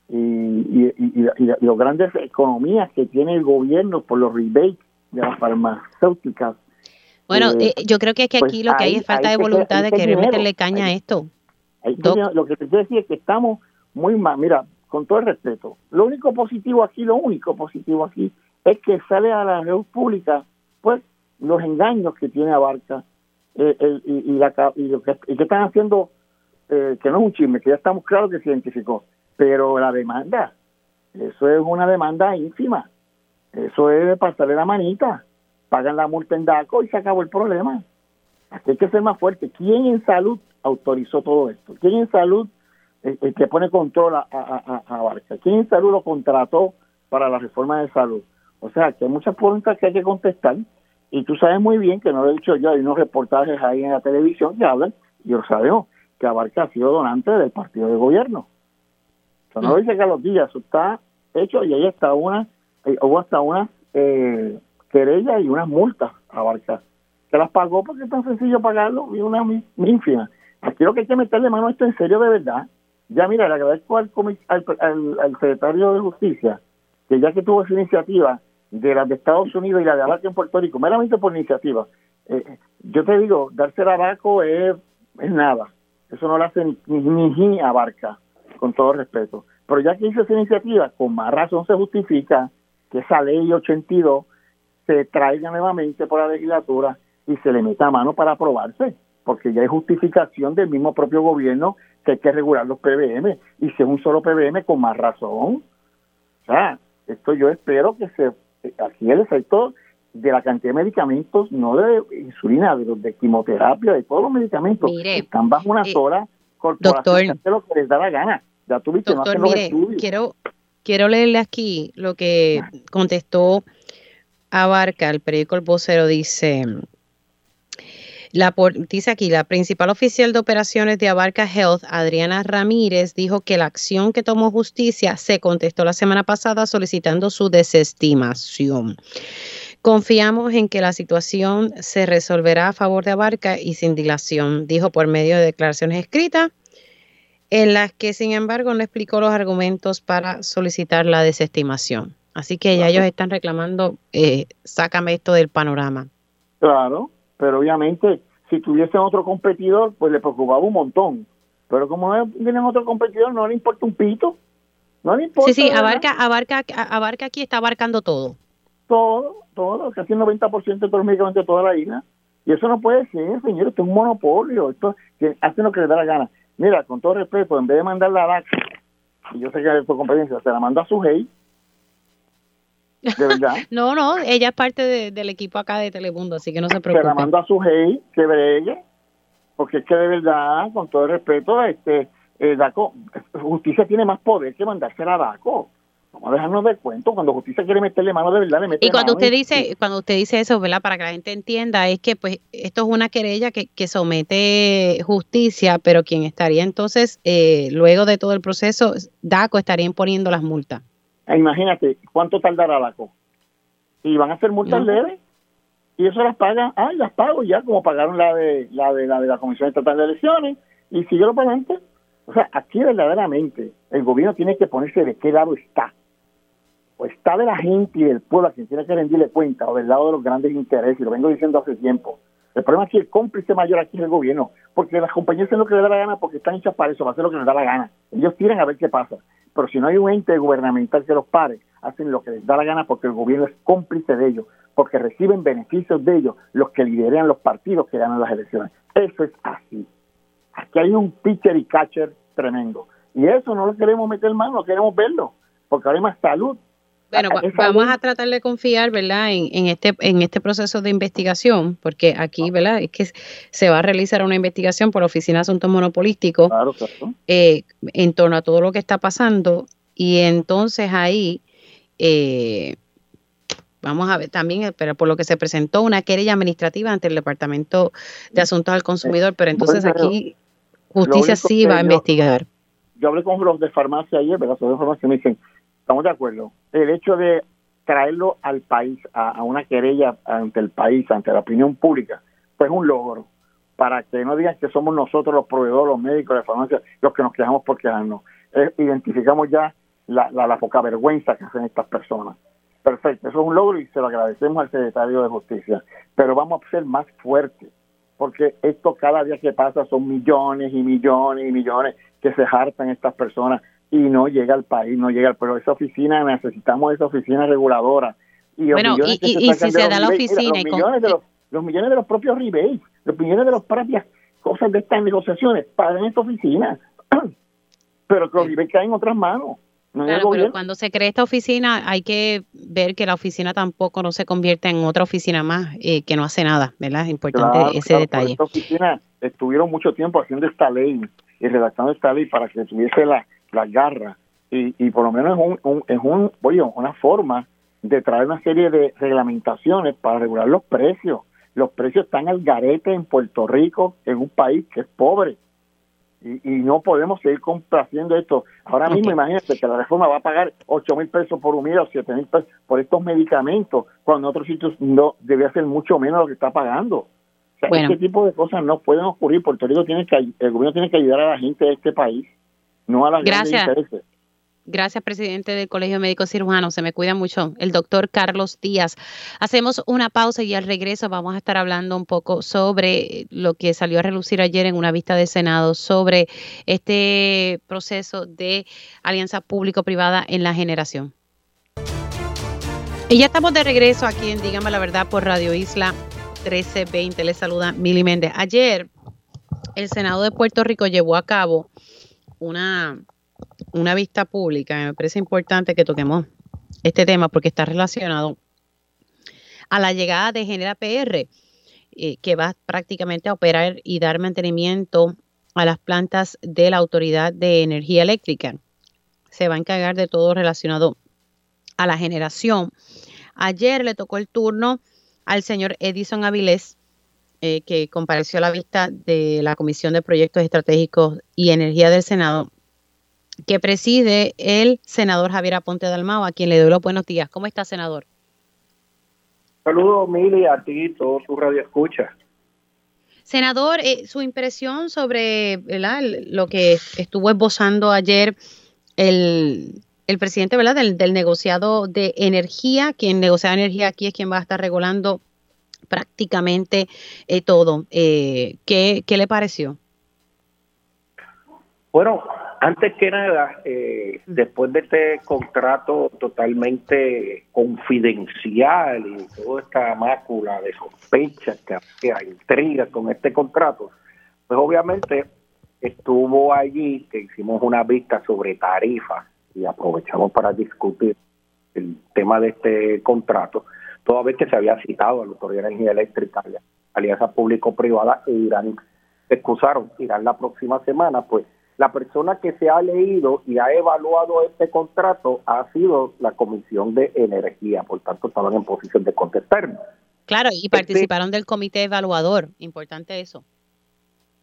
Y, y, y, y, las grandes economías que tiene el gobierno por los rebates de las farmacéuticas. Bueno, eh, eh, yo creo que, es que pues aquí lo que hay es falta de voluntad de querer meterle caña a esto. lo que te quiero decir es que estamos muy mal. Mira, con todo el respeto, lo único positivo aquí, lo único positivo aquí es que sale a la red pública, pues, los engaños que tiene Abarca eh, el, y, la, y, lo que, y que están haciendo eh, que no es un chisme, que ya estamos claros que se identificó, pero la demanda, eso es una demanda ínfima, eso es pasarle la manita, pagan la multa en DACO y se acabó el problema. Aquí hay que ser más fuerte. ¿Quién en salud autorizó todo esto? ¿Quién en salud eh, eh, que pone control a, a, a, Barca? ¿Quién en salud lo contrató para la reforma de salud? O sea, que hay muchas preguntas que hay que contestar y tú sabes muy bien que no lo he dicho yo, hay unos reportajes ahí en la televisión que hablan, y lo sabemos, que Abarca ha sido donante del partido de gobierno. Eso no lo dice que los días, eso está hecho y ahí está una, eh, hubo hasta una eh, querella y unas multas a Abarca. Que las pagó porque es tan sencillo pagarlo y una ínfima. Aquí lo que hay que meterle mano a esto en serio de verdad. Ya mira, le agradezco al, al, al, secretario de Justicia que ya que tuvo esa iniciativa de las de Estados Unidos y la de Abarca en Puerto Rico, meramente por iniciativa, eh, yo te digo, darse el abaco es, es nada. Eso no lo hace ni, ni, abarca, con todo respeto. Pero ya que hizo esa iniciativa, con más razón se justifica que esa ley 82 se traiga nuevamente por la legislatura y se le meta mano para aprobarse. porque ya hay justificación del mismo propio gobierno que hay que regular los PBM, y si es un solo PBM, con más razón. O sea, esto yo espero que se, aquí el efecto de la cantidad de medicamentos, no de insulina, de, de quimioterapia, de todos los medicamentos, están bajo una eh, sola corporación doctor, lo que les da la gana. Ya tuviste, doctor, no mire, quiero, quiero leerle aquí lo que contestó Abarca, el periódico El Vocero, dice... La, dice aquí, la principal oficial de operaciones de Abarca Health, Adriana Ramírez, dijo que la acción que tomó justicia se contestó la semana pasada solicitando su desestimación. Confiamos en que la situación se resolverá a favor de Abarca y sin dilación, dijo por medio de declaraciones escritas, en las que sin embargo no explicó los argumentos para solicitar la desestimación. Así que ya ellos están reclamando, eh, sácame esto del panorama. Claro, pero obviamente si tuviesen otro competidor, pues le preocupaba un montón. Pero como tienen otro competidor, no le importa un pito. No le importa. Sí, sí, abarca, abarca, abarca aquí, está abarcando todo. Todo, todo, casi el 90% de todos los medicamentos de toda la isla. Y eso no puede ser, señor, esto es un monopolio, esto que hacen lo que les da la gana. Mira, con todo respeto, en vez de mandar la DAC, y yo sé que es por competencia, se la manda a su hey, de verdad. no, no, ella es parte del equipo acá de Telemundo, así que no se preocupe. Se la mando a su hey, que bregue, porque es que de verdad, con todo el respeto, este, eh, DACO, justicia tiene más poder que mandársela a DACO. Vamos a dejarnos de cuento, cuando justicia quiere meterle mano de verdad, le mete Y cuando usted dice, cuando usted dice eso, ¿verdad? Para que la gente entienda, es que pues esto es una querella que, que somete justicia, pero quien estaría entonces, eh, luego de todo el proceso, DACO estaría imponiendo las multas. E imagínate, ¿cuánto tardará la co? Y van a ser multas leves y eso las pagan, ah, las pago ya como pagaron la de la de la de la Comisión Estatal de Elecciones y sigue para adelante. O sea, aquí verdaderamente el gobierno tiene que ponerse de qué lado está. O está de la gente y del pueblo a quien tiene que rendirle cuenta, o del lado de los grandes intereses, y lo vengo diciendo hace tiempo. El problema es que el cómplice mayor aquí es el gobierno, porque las compañías hacen lo que les da la gana porque están hechas para eso, para hacer lo que les da la gana. Ellos tienen a ver qué pasa. Pero si no hay un ente gubernamental que los pare, hacen lo que les da la gana porque el gobierno es cómplice de ellos, porque reciben beneficios de ellos los que lideran los partidos que ganan las elecciones. Eso es así. Aquí hay un pitcher y catcher tremendo. Y eso no lo queremos meter mano, no queremos verlo, porque ahora hay más salud, bueno, vamos a tratar de confiar, ¿verdad? En, este en este proceso de investigación, porque aquí, ¿verdad? Es que se va a realizar una investigación por la Oficina de Asuntos Monopolísticos eh, en torno a todo lo que está pasando y entonces ahí eh, vamos a ver también, eh, pero por lo que se presentó una querella administrativa ante el Departamento de Asuntos al Consumidor, pero entonces aquí justicia sí va a investigar. Yo hablé con los de farmacia ayer, ¿verdad? Los de farmacia me dicen Estamos de acuerdo. El hecho de traerlo al país, a, una querella ante el país, ante la opinión pública, pues es un logro. Para que no digan que somos nosotros los proveedores, los médicos, de farmacia, los que nos quejamos por quejarnos. identificamos ya la, la, poca vergüenza que hacen estas personas. Perfecto, eso es un logro y se lo agradecemos al secretario de Justicia. Pero vamos a ser más fuertes, porque esto cada día que pasa son millones y millones y millones que se hartan estas personas y no llega al país, no llega, pero esa oficina, necesitamos esa oficina reguladora. Y bueno, y, si se da la oficina... los, millones de los, los, millones de los propios rebates, los millones de las propias cosas de estas negociaciones pagan esta oficina, pero que los rebates caen en otras manos. claro, pero cuando se cree esta oficina hay que ver que la oficina tampoco no se convierte en otra oficina más eh, que no hace nada, ¿verdad? Es importante ese detalle. Esta oficina estuvieron mucho tiempo haciendo esta ley y redactando esta ley para que tuviese la, las garras y, y por lo menos es, un, es un, oye, una forma de traer una serie de reglamentaciones para regular los precios. Los precios están al garete en Puerto Rico, en un país que es pobre. Y, y no podemos seguir complaciendo esto. Ahora mismo, imagínate que la reforma va a pagar 8 mil pesos por un o 7 mil pesos por estos medicamentos, cuando en otros sitios no debe ser mucho menos lo que está pagando. O sea, este tipo de cosas no pueden ocurrir. Puerto Rico tiene que, el gobierno tiene que ayudar a la gente de este país no a las Gracias. Gracias, presidente del Colegio Médico Cirujano. Se me cuida mucho. El doctor Carlos Díaz. Hacemos una pausa y al regreso vamos a estar hablando un poco sobre lo que salió a relucir ayer en una vista del Senado sobre este proceso de alianza público-privada en la generación. Y ya estamos de regreso aquí en Dígame la Verdad por Radio Isla 1320. Les saluda Mili Méndez. Ayer el Senado de Puerto Rico llevó a cabo una, una vista pública. Me parece importante que toquemos este tema porque está relacionado a la llegada de Genera PR, eh, que va prácticamente a operar y dar mantenimiento a las plantas de la Autoridad de Energía Eléctrica. Se va a encargar de todo relacionado a la generación. Ayer le tocó el turno al señor Edison Avilés, eh, que compareció a la vista de la Comisión de Proyectos Estratégicos y Energía del Senado, que preside el senador Javier Aponte Dalmao, a quien le doy los buenos días. ¿Cómo está, senador? Saludos, Mili, a ti y todo su radio escucha. Senador, eh, su impresión sobre lo que estuvo esbozando ayer el, presidente ¿verdad? Del, negociado de energía, quien negocia energía aquí es quien va a estar regulando prácticamente eh, todo. Eh, ¿qué, ¿Qué le pareció? Bueno, antes que nada, eh, después de este contrato totalmente confidencial y toda esta mácula de sospechas que hay intriga con este contrato, pues obviamente estuvo allí que hicimos una vista sobre tarifas y aprovechamos para discutir el tema de este contrato, toda vez que se había citado a la Autoridad de Energía Eléctrica, Alianza Público-Privada e Irán, se excusaron, irán la próxima semana, pues la persona que se ha leído y ha evaluado este contrato ha sido la Comisión de Energía, por tanto estaban en posición de contestarnos. Claro, y este participaron del comité evaluador, importante eso.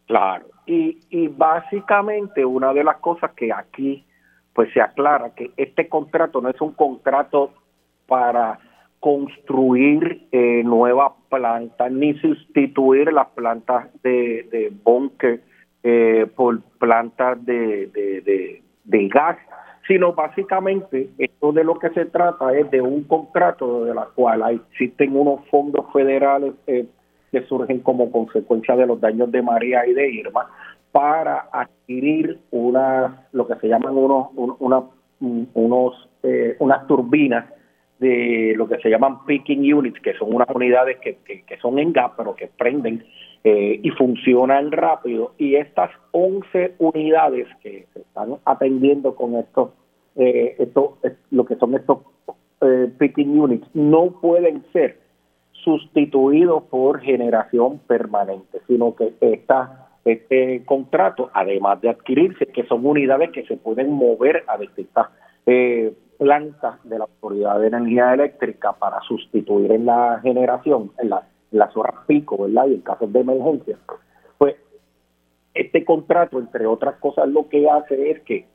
Claro, y, y básicamente una de las cosas que aquí pues se aclara que este contrato no es un contrato para construir eh, nuevas plantas ni sustituir las plantas de, de bunker eh, por plantas de, de, gas, sino básicamente esto de lo que se trata es de un contrato de la cual existen unos fondos federales eh, que surgen como consecuencia de los daños de María y de Irma para adquirir una lo que se llaman unos una, unos eh, unas turbinas de lo que se llaman picking units que son unas unidades que, que, son en gas pero que prenden eh, y funcionan rápido. Y estas 11 unidades que se están atendiendo con estos, eh, esto, lo que son estos eh, picking units, no pueden ser sustituidos por generación permanente, sino que esta, este contrato, además de adquirirse, que son unidades que se pueden mover a distintas eh, plantas de la Autoridad de Energía Eléctrica para sustituir en la generación, en la las horas pico, ¿verdad? Y en casos de emergencia. Pues este contrato, entre otras cosas, lo que hace es que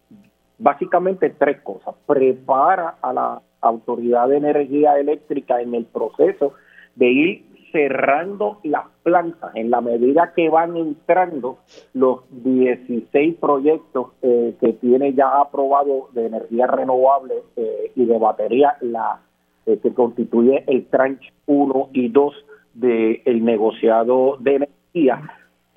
básicamente tres cosas. Prepara a la Autoridad de Energía Eléctrica en el proceso de ir cerrando las plantas en la medida que van entrando los 16 proyectos eh, que tiene ya aprobado de energía renovable eh, y de batería, la eh, que constituye el tranche 1 y 2 del negociado de energía,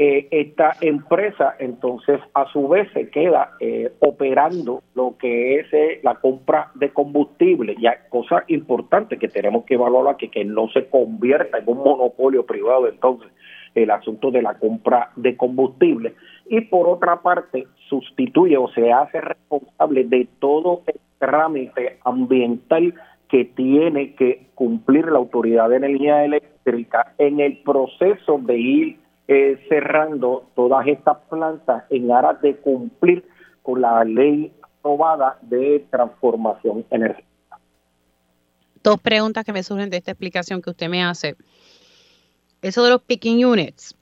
eh, esta empresa entonces a su vez se queda eh, operando lo que es eh, la compra de combustible, ya cosa importante que tenemos que evaluar aquí, que no se convierta en un monopolio privado entonces el asunto de la compra de combustible. Y por otra parte sustituye o se hace responsable de todo el trámite ambiental que tiene que cumplir la Autoridad de Energía Eléctrica en el proceso de ir eh, cerrando todas estas plantas en aras de cumplir con la ley aprobada de transformación energética. Dos preguntas que me surgen de esta explicación que usted me hace. Eso de los picking units,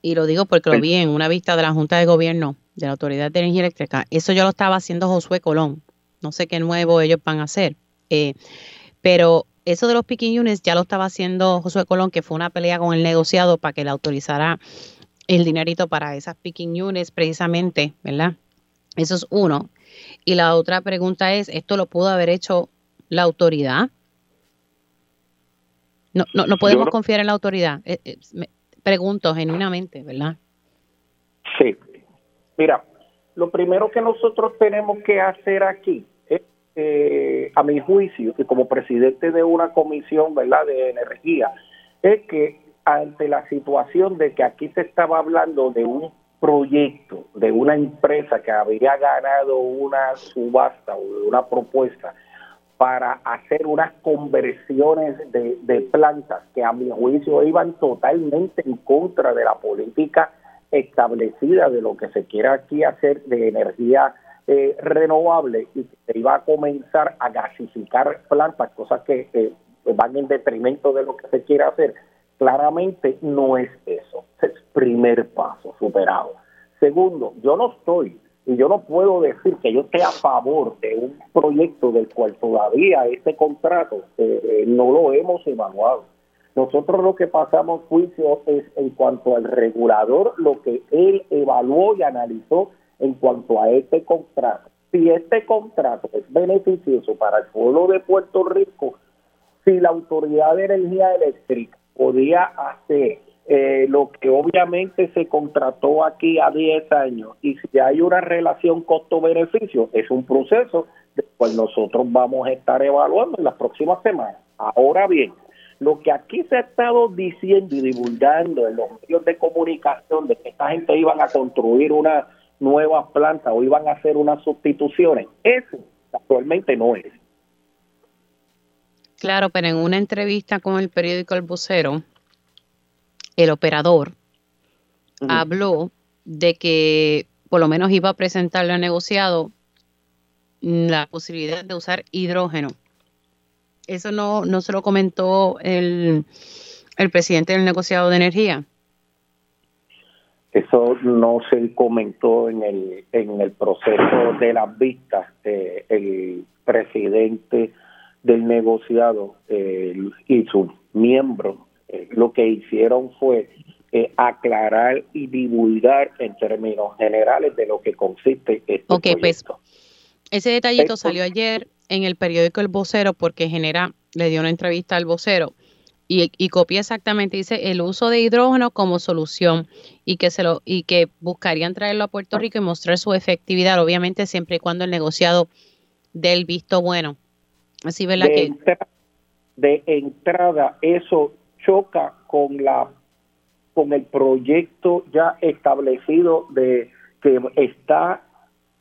y lo digo porque lo vi en una vista de la Junta de Gobierno de la Autoridad de Energía Eléctrica, eso ya lo estaba haciendo Josué Colón. No sé qué nuevo ellos van a hacer. Eh, pero eso de los picking units ya lo estaba haciendo Josué Colón, que fue una pelea con el negociado para que le autorizara el dinerito para esas picking units precisamente, ¿verdad? Eso es uno. Y la otra pregunta es, ¿esto lo pudo haber hecho la autoridad? No, no, no podemos confiar en la autoridad. Eh, eh, pregunto genuinamente, ¿verdad? Sí. Mira, lo primero que nosotros tenemos que hacer aquí eh, a mi juicio, y como presidente de una comisión ¿verdad? de energía, es que ante la situación de que aquí se estaba hablando de un proyecto, de una empresa que había ganado una subasta o una propuesta para hacer unas conversiones de, de plantas que a mi juicio iban totalmente en contra de la política establecida de lo que se quiere aquí hacer de energía eh, renovable y que se iba a comenzar a gasificar plantas, cosas que eh, van en detrimento de lo que se quiere hacer, claramente no es eso. Es primer paso superado. Segundo, yo no estoy y yo no puedo decir que yo esté a favor de un proyecto del cual todavía este contrato eh, no lo hemos evaluado. Nosotros lo que pasamos juicio es en cuanto al regulador, lo que él evaluó y analizó en cuanto a este contrato. Si este contrato es beneficioso para el pueblo de Puerto Rico, si la Autoridad de Energía Eléctrica podía hacer eh, lo que obviamente se contrató aquí a 10 años y si hay una relación costo-beneficio, es un proceso del cual nosotros vamos a estar evaluando en las próximas semanas. Ahora bien, lo que aquí se ha estado diciendo y divulgando en los medios de comunicación de que esta gente iban a construir una nueva planta o iban a hacer unas sustituciones, eso actualmente no es. Claro, pero en una entrevista con el periódico El Vocero, el operador habló de que por lo menos iba a presentarle al negociado la posibilidad de usar hidrógeno eso no, no se lo comentó el, el presidente del negociado de energía. Eso no se comentó en el, en el proceso de las vistas. el presidente del negociado y sus miembros eh, lo que hicieron fue eh, aclarar y divulgar en términos generales de lo que consiste este Ok, pues ese detallito salió ayer en el periódico El Vocero porque genera, le dio una entrevista al vocero y, copia exactamente, dice el uso de hidrógeno como solución y que se lo, y que buscarían traerlo a Puerto Rico y mostrar su efectividad, obviamente siempre y cuando el negociado dé el visto bueno. Así verdad de que de entrada eso choca con la con el proyecto ya establecido de que está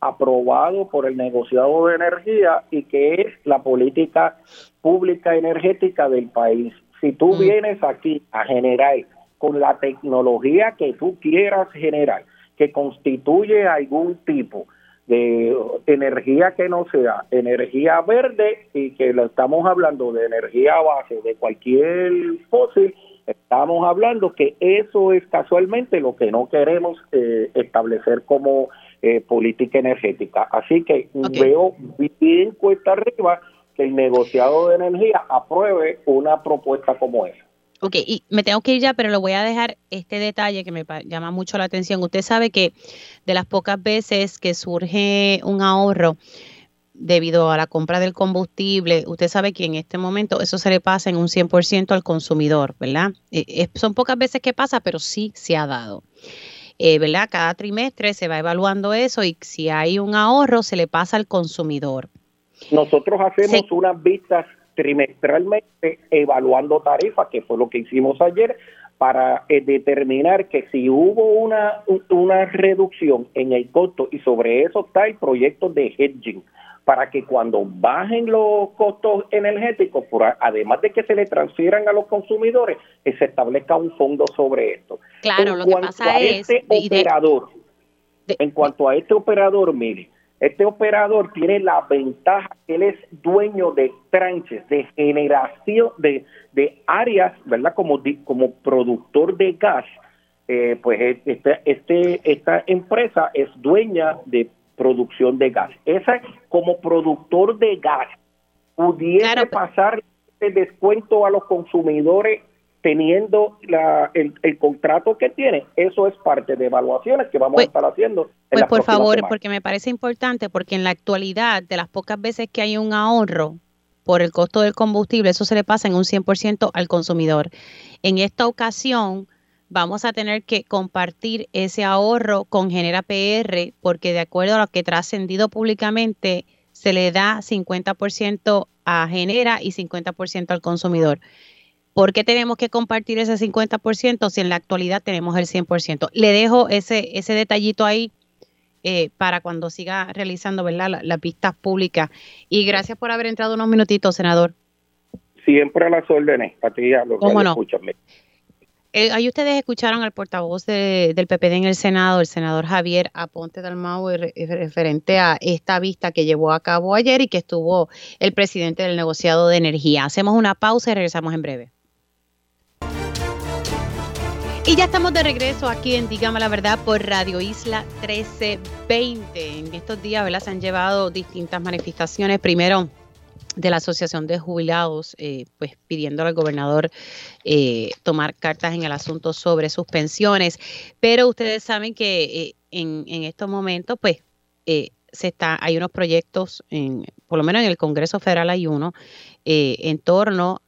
aprobado por el negociado de energía y que es la política pública energética del país. Si tú mm. vienes aquí a generar con la tecnología que tú quieras generar, que constituye algún tipo de energía que no sea energía verde y que lo estamos hablando de energía base de cualquier fósil, estamos hablando que eso es casualmente lo que no queremos eh, establecer como eh, política energética. Así que veo bien cuesta arriba que el negociado de energía apruebe una propuesta como esa. Ok, y me tengo que ir ya, pero lo voy a dejar este detalle que me llama mucho la atención. Usted sabe que de las pocas veces que surge un ahorro debido a la compra del combustible, usted sabe que en este momento eso se le pasa en un 100% al consumidor, ¿verdad? Eh, son pocas veces que pasa, pero sí se ha dado. Eh, ¿verdad? Cada trimestre se va evaluando eso y si hay un ahorro se le pasa al consumidor. Nosotros hacemos unas vistas trimestralmente evaluando tarifas, que fue lo que hicimos ayer, para eh, determinar que si hubo una, una reducción en el costo y sobre eso está el proyecto de hedging para que cuando bajen los costos energéticos, además de que se le transfieran a los consumidores, eh, se establezca un fondo sobre esto. Claro, lo que pasa es... Este operador, en cuanto a este operador, mire, este operador tiene la ventaja que él es dueño de tranches, de generación, de, de áreas, ¿verdad? Como, como productor de gas, eh, pues este, este, esta empresa es dueña de producción de gas. Esa como productor de gas pudiera pasar el descuento a los consumidores teniendo la, el, contrato que tiene. Eso es parte de evaluaciones que vamos a pues, estar haciendo. pues por favor, porque me parece importante, porque en la actualidad, de las pocas veces que hay un ahorro por el costo del combustible, eso se le pasa en un 100% al consumidor. En esta ocasión, vamos a tener que compartir ese ahorro con Genera PR porque de acuerdo a lo que trascendido públicamente se le da 50% a Genera y 50% al consumidor. ¿Por qué tenemos que compartir ese 50% si en la actualidad tenemos el 100%? Le dejo ese, ese detallito ahí eh, para cuando siga realizando ¿verdad? las pistas públicas. Y gracias por haber entrado unos minutitos, senador. Siempre a las órdenes, a ti a los ¿Cómo no? Eh, ahí ustedes escucharon al portavoz del PPD en el Senado, el senador Javier Aponte Dalmau, referente a esta vista que llevó a cabo ayer y que estuvo el presidente del negociado de energía. Hacemos una pausa y regresamos en breve. Y ya estamos de regreso aquí en Dígame la Verdad por Radio Isla 1320. En estos días ¿verdad? se han llevado distintas manifestaciones. Primero, de la Asociación de Jubilados, eh, pues pidiendo al gobernador eh, tomar cartas en el asunto sobre sus pensiones. Pero ustedes saben que eh, en, estos momentos, pues, se está, hay unos proyectos, en, por lo menos en el Congreso Federal hay uno, en torno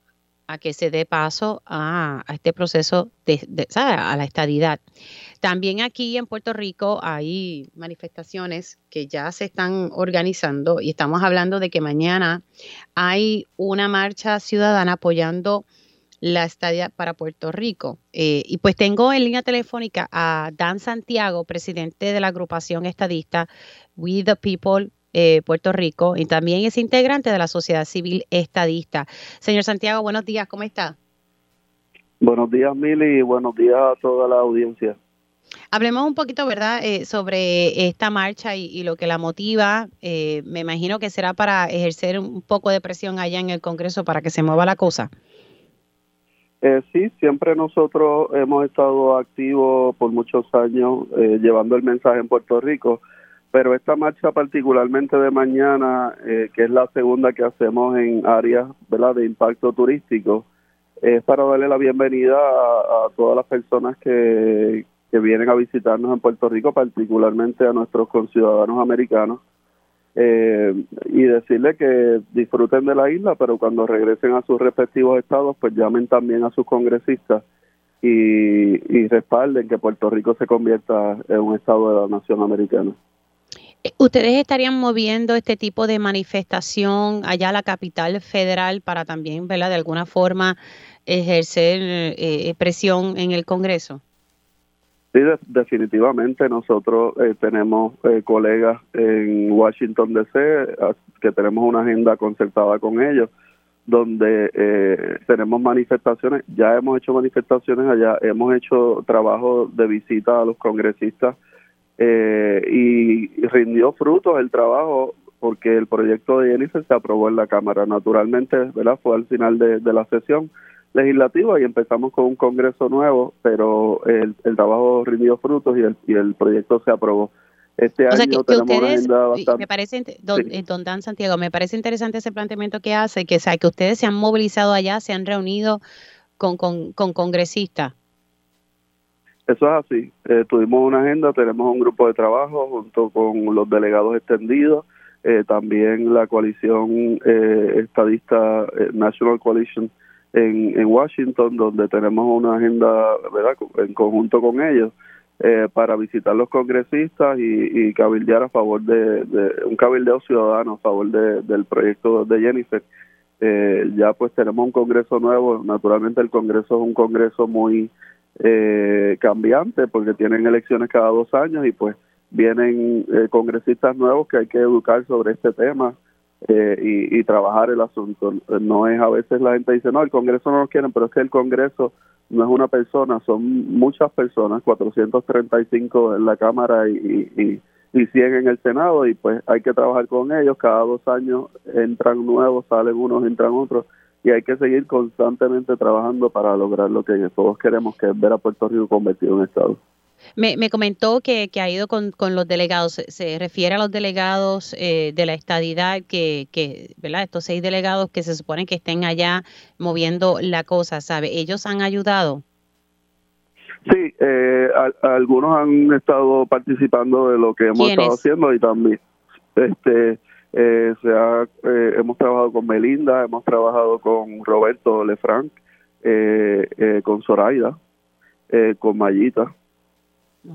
a que se dé paso a, este proceso de, a la estadidad. También aquí en Puerto Rico hay manifestaciones que ya se están organizando y estamos hablando de que mañana hay una marcha ciudadana apoyando la estadía para Puerto Rico. Eh, y pues tengo en línea telefónica a Dan Santiago, presidente de la agrupación estadista We the People eh, Puerto Rico y también es integrante de la sociedad civil estadista. Señor Santiago, buenos días, ¿cómo está? Buenos días, Mili, y buenos días a toda la audiencia. Hablemos un poquito, ¿verdad?, eh, sobre esta marcha y, lo que la motiva. Eh, me imagino que será para ejercer un poco de presión allá en el Congreso para que se mueva la cosa. sí, siempre nosotros hemos estado activos por muchos años llevando el mensaje en Puerto Rico pero esta marcha particularmente de mañana, eh, que es la segunda que hacemos en áreas ¿verdad? de impacto turístico, es para darle la bienvenida a, todas las personas que, vienen a visitarnos en Puerto Rico, particularmente a nuestros conciudadanos americanos, eh, y decirle que disfruten de la isla, pero cuando regresen a sus respectivos estados, pues llamen también a sus congresistas y, y respalden que Puerto Rico se convierta en un estado de la nación americana. ¿Ustedes estarían moviendo este tipo de manifestación allá a la capital federal para también, ¿verdad? De alguna forma ejercer eh, presión en el Congreso. Sí, definitivamente nosotros eh, tenemos eh, colegas en Washington DC que tenemos una agenda concertada con ellos donde tenemos manifestaciones, ya hemos hecho manifestaciones allá, hemos hecho trabajo de visita a los congresistas eh, y rindió frutos el trabajo porque el proyecto de Jennifer se aprobó en la Cámara. Naturalmente, ¿verdad? Fue al final de, la sesión legislativa y empezamos con un Congreso nuevo, pero el, trabajo rindió frutos y el, y el proyecto se aprobó. Este año una agenda bastante... Me parece, don, eh, don, Dan Santiago, me parece interesante ese planteamiento que hace, que, sea, que ustedes se han movilizado allá, se han reunido con, con, con congresistas. Eso es así. Eh, tuvimos una agenda, tenemos un grupo de trabajo junto con los delegados extendidos, eh, también la coalición eh, estadista National Coalition en, Washington, donde tenemos una agenda ¿verdad? en conjunto con ellos para visitar los congresistas y, y cabildear a favor de, un cabildeo ciudadano a favor de, del proyecto de Jennifer. ya pues tenemos un congreso nuevo, naturalmente el congreso es un congreso muy eh, cambiante porque tienen elecciones cada dos años y pues vienen eh, congresistas nuevos que hay que educar sobre este tema eh, y, trabajar el asunto. No es a veces la gente dice, no, el Congreso no lo quieren, pero es que el Congreso no es una persona, son muchas personas, 435 en la Cámara y, y, y 100 en el Senado y pues hay que trabajar con ellos. Cada dos años entran nuevos, salen unos, entran otros y hay que seguir constantemente trabajando para lograr lo que todos queremos, que es ver a Puerto Rico convertido en Estado. Me, me comentó que, que, ha ido con, con, los delegados. Se refiere a los delegados eh, de la estadidad, que, que, ¿verdad? Estos seis delegados que se supone que estén allá moviendo la cosa, ¿sabe? ¿Ellos han ayudado? Sí, eh, algunos han estado participando de lo que hemos estado haciendo y también este eh, se ha, eh, hemos trabajado con Melinda, hemos trabajado con Roberto Lefranc, eh, eh, con Zoraida, con Mayita.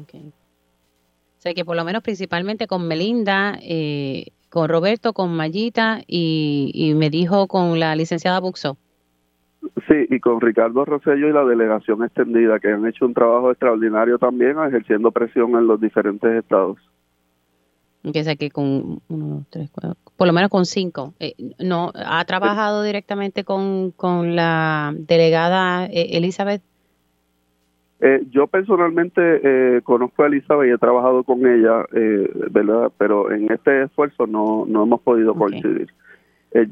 Okay. O sea que por lo menos principalmente con Melinda, con Roberto, con Mayita y, y, me dijo con la licenciada Buxo. Sí, y con Ricardo Rosello y la delegación extendida, que han hecho un trabajo extraordinario también ejerciendo presión en los diferentes estados. Sé que con uno, tres, cuatro, por lo menos con cinco. Eh, no ¿Ha trabajado directamente con, con la delegada eh, Elizabeth? Eh, yo personalmente eh, conozco a Elizabeth y he trabajado con ella, eh, ¿verdad? Pero en este esfuerzo no, no hemos podido coincidir.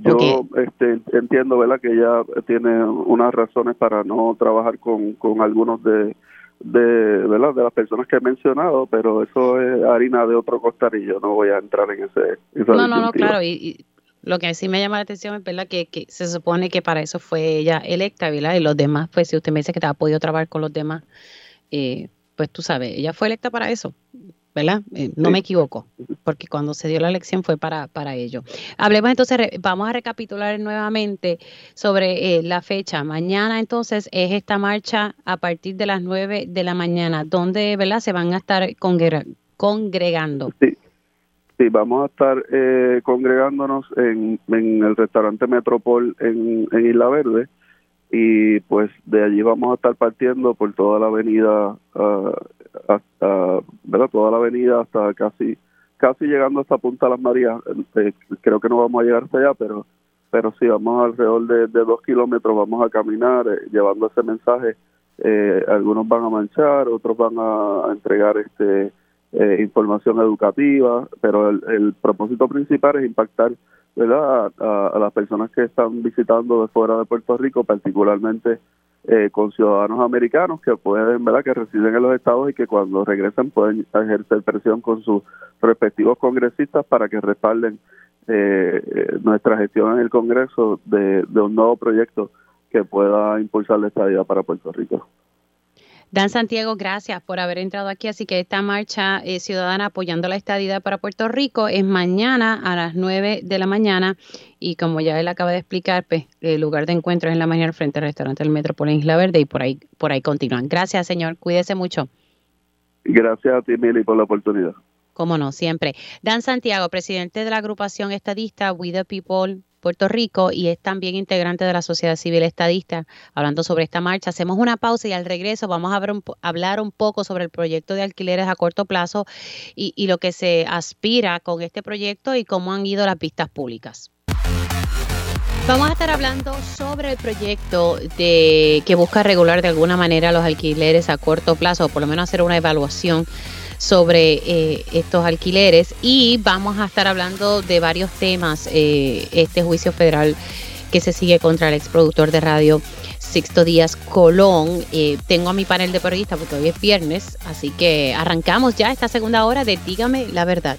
yo este, entiendo, ¿verdad? Que ella tiene unas razones para no trabajar con, con algunos de, de, ¿verdad? de las personas que he mencionado, pero eso es harina de otro costar y yo no voy a entrar en ese. no, no, no, claro. y, lo que sí me llama la atención es verdad que, que, se supone que para eso fue ella electa, ¿verdad? Y los demás, pues si usted me dice que te ha podido trabajar con los demás, eh, pues tú sabes, ella fue electa para eso, ¿verdad? Eh, no me equivoco, porque cuando se dio la elección fue para, para ello. Hablemos entonces, vamos a recapitular nuevamente sobre eh, la fecha. Mañana entonces es esta marcha a partir de las 9 de la mañana, donde, ¿verdad? Se van a estar congregando. Sí. Sí, vamos a estar eh, congregándonos en, en, el restaurante Metropol en, en, Isla Verde y pues de allí vamos a estar partiendo por toda la avenida uh, hasta. Toda la avenida hasta casi casi llegando hasta Punta Las Marías. Eh, creo que no vamos a llegar hasta allá, pero pero sí, vamos alrededor de, dos kilómetros, vamos a caminar eh, llevando ese mensaje. Eh, algunos van a manchar, otros van a entregar este eh, información educativa, pero el, propósito principal es impactar ¿verdad? A, las personas que están visitando de fuera de Puerto Rico, particularmente eh, con ciudadanos americanos que pueden, ¿verdad? que residen en los estados y que cuando regresen pueden ejercer presión con sus respectivos congresistas para que respalden eh, nuestra gestión en el Congreso de, de un nuevo proyecto que pueda impulsar la estadía para Puerto Rico. Dan Santiago, gracias por haber entrado aquí. Así que esta marcha eh, ciudadana apoyando la estadidad para Puerto Rico es mañana a las 9 de la mañana. Y como ya él acaba de explicar, pues, el lugar de encuentro es en la mañana frente al restaurante del Metro en Isla Verde y por ahí, por ahí continúan. Gracias, señor. Cuídese mucho. Gracias a ti, Mili, por la oportunidad. Cómo no, siempre. Dan Santiago, presidente de la agrupación estadista We the People Puerto Rico y es también integrante de la sociedad civil estadista, hablando sobre esta marcha. Hacemos una pausa y al regreso vamos a hablar un poco sobre el proyecto de alquileres a corto plazo y, lo que se aspira con este proyecto y cómo han ido las vistas públicas. Vamos a estar hablando sobre el proyecto de que busca regular de alguna manera los alquileres a corto plazo, o por lo menos hacer una evaluación sobre eh, estos alquileres y vamos a estar hablando de varios temas, eh, este juicio federal que se sigue contra el exproductor de radio Sixto Díaz Colón. Eh, tengo a mi panel de periodistas porque hoy es viernes, así que arrancamos ya esta segunda hora de Dígame la verdad.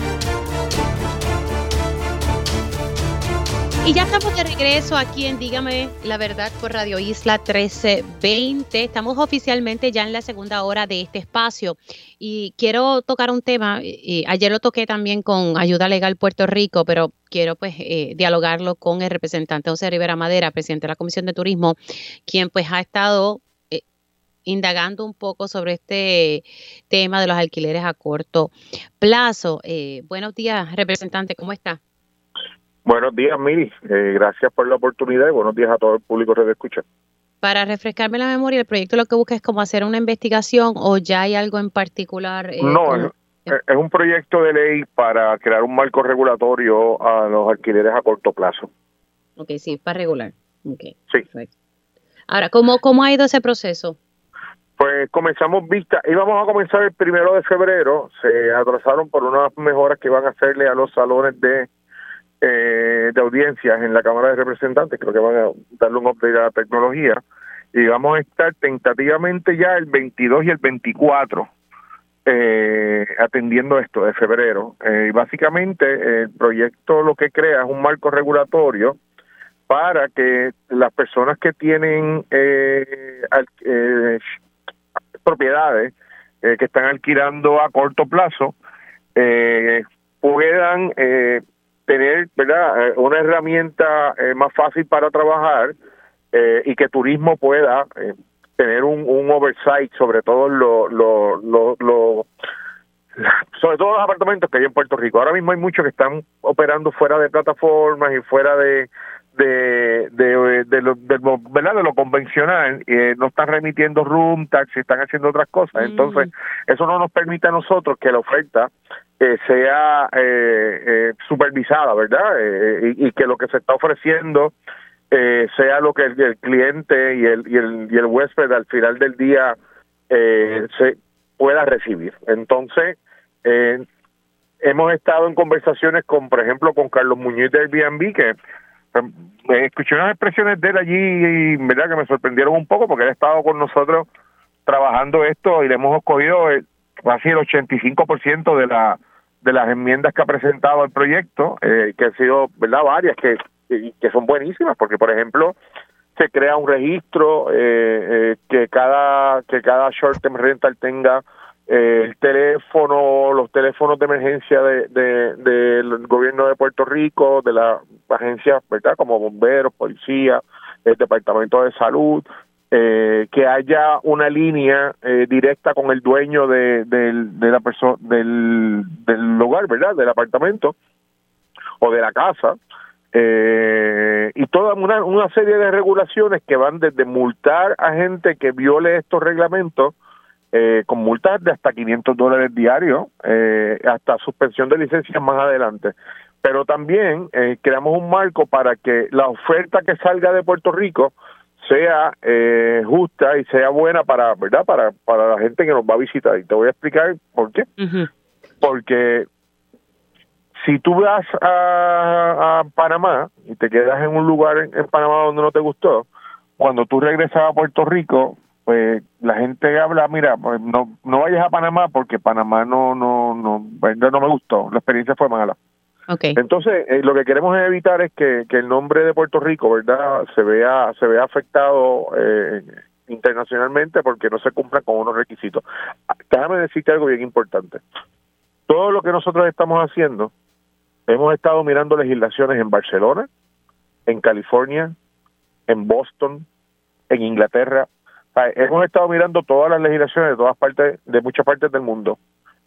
Y ya estamos de regreso aquí en Dígame la Verdad por Radio Isla 1320. Estamos oficialmente ya en la segunda hora de este espacio y quiero tocar un tema. Y ayer lo toqué también con Ayuda Legal Puerto Rico, pero quiero pues eh, dialogarlo con el representante José Rivera Madera, presidente de la Comisión de Turismo, quien pues ha estado eh, indagando un poco sobre este tema de los alquileres a corto plazo. Eh, buenos días, representante, ¿cómo está? Buenos días, Miri. Eh, gracias por la oportunidad y buenos días a todo el público que escucha. Para refrescarme la memoria, ¿el proyecto lo que busca es como hacer una investigación o ya hay algo en particular? Eh, no, es, un proyecto de ley para crear un marco regulatorio a los alquileres a corto plazo. Ok, sí, para regular. Okay, sí. Perfecto. Ahora, ¿cómo, ¿cómo ha ido ese proceso? Pues comenzamos vista, íbamos a comenzar el primero de febrero, se atrasaron por unas mejoras que van a hacerle a los salones de eh, de audiencias en la Cámara de Representantes, creo que van a darle un update a la tecnología, y vamos a estar tentativamente ya el 22 y el 24 eh, atendiendo esto de febrero. Eh, y básicamente el proyecto lo que crea es un marco regulatorio para que las personas que tienen eh, eh propiedades que están alquilando a corto plazo puedan eh, tener ¿verdad? Eh, una herramienta eh, más fácil para trabajar eh, y que turismo pueda tener un, un oversight sobre todo lo, lo, lo, lo sobre todo los apartamentos que hay en Puerto Rico. Ahora mismo hay muchos que están operando fuera de plataformas y fuera de de de, de, lo, de, lo, ¿verdad? de lo convencional, eh, no están remitiendo room tax, están haciendo otras cosas. Entonces, eso no nos permite a nosotros que la oferta eh, sea eh, eh, supervisada, ¿verdad? Eh, y, y, que lo que se está ofreciendo eh, sea lo que el, cliente y el, y el y el huésped al final del día eh, se pueda recibir. Entonces, eh, hemos estado en conversaciones con, por ejemplo, con Carlos Muñoz de Airbnb, que eh, escuché unas expresiones de él allí verdad que me sorprendieron un poco porque él ha estado con nosotros trabajando esto y le hemos escogido casi el 85% de la de las enmiendas que ha presentado el proyecto, eh, que han sido, ¿verdad?, varias que, que son buenísimas, porque, por ejemplo, se crea un registro eh, eh, que cada que cada short term rental tenga eh, el teléfono, los teléfonos de emergencia de, de, del gobierno de Puerto Rico, de las agencias, ¿verdad? Como bomberos, policía, el departamento de salud, eh, que haya una línea eh, directa con el dueño de, de, de la persona del, del lugar, ¿verdad? Del apartamento o de la casa, eh, y toda una, una serie de regulaciones que van desde multar a gente que viole estos reglamentos eh, con multas de hasta 500 dólares diarios, eh, hasta suspensión de licencias más adelante. Pero también eh, creamos un marco para que la oferta que salga de Puerto Rico sea eh, justa y sea buena para, ¿verdad? Para, para la gente que nos va a visitar. Y te voy a explicar por qué. Uh -huh. Porque si tú vas a, a, Panamá y te quedas en un lugar en, en, Panamá donde no te gustó, cuando tú regresas a Puerto Rico, pues la gente habla, mira, pues no no vayas a Panamá porque Panamá no no no no me gustó, la experiencia fue mala. Entonces, eh, lo que queremos evitar es que, que el nombre de Puerto Rico, ¿verdad?, se vea se vea afectado eh, internacionalmente porque no se cumplan con unos requisitos. Déjame decirte algo bien importante. Todo lo que nosotros estamos haciendo Hemos estado mirando legislaciones en Barcelona, en California, en Boston, en Inglaterra. Hemos estado mirando todas las legislaciones de todas partes, de muchas partes del mundo,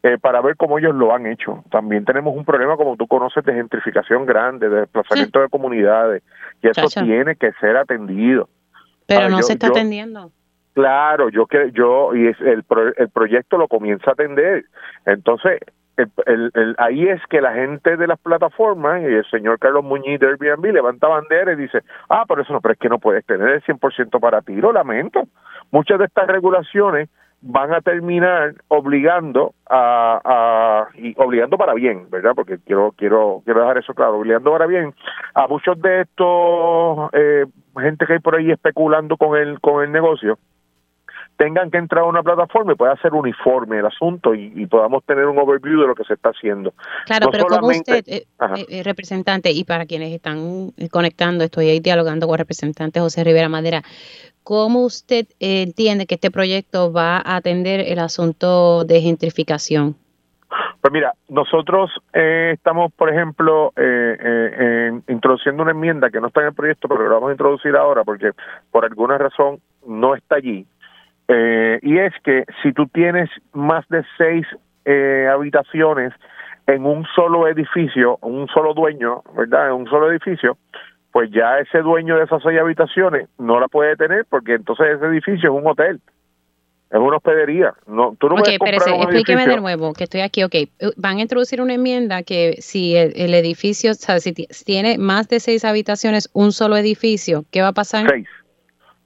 eh, para ver cómo ellos lo han hecho. También tenemos un problema, como tú conoces, de gentrificación grande, de desplazamiento sí. de comunidades, y eso Chacha. tiene que ser atendido. Pero no yo, se está yo, atendiendo. Claro, yo que yo y es el el proyecto lo comienza a atender. Entonces, el, el, el, ahí es que la gente de las plataformas y el señor Carlos Muñiz de Airbnb levanta bandera y dice, ah, pero eso no, pero es que no puedes tener el 100% para ti, lo lamento. Muchas de estas regulaciones van a terminar obligando a, a y obligando para bien, ¿verdad? Porque quiero quiero quiero dejar eso claro, obligando para bien a muchos de estos eh, gente que hay por ahí especulando con el con el negocio tengan que entrar a una plataforma y pueda ser uniforme el asunto y, y, podamos tener un overview de lo que se está haciendo. Claro, no pero como usted, eh, eh, representante, y para quienes están conectando, estoy ahí dialogando con el representante José Rivera Madera, ¿cómo usted eh, entiende que este proyecto va a atender el asunto de gentrificación? Pues mira, nosotros eh, estamos, por ejemplo, eh, eh, introduciendo una enmienda que no está en el proyecto, pero lo vamos a introducir ahora porque por alguna razón no está allí. Eh, y es que si tú tienes más de seis eh, habitaciones en un solo edificio, un solo dueño, ¿verdad? En un solo edificio, pues ya ese dueño de esas seis habitaciones no la puede tener porque entonces ese edificio es un hotel es una hospedería. No, tú no okay, puedes comprar un explíqueme edificio. de nuevo, que estoy aquí. Ok, van a introducir una enmienda que si el, el edificio, o sea, si tiene más de seis habitaciones, un solo edificio, ¿qué va a pasar? Seis.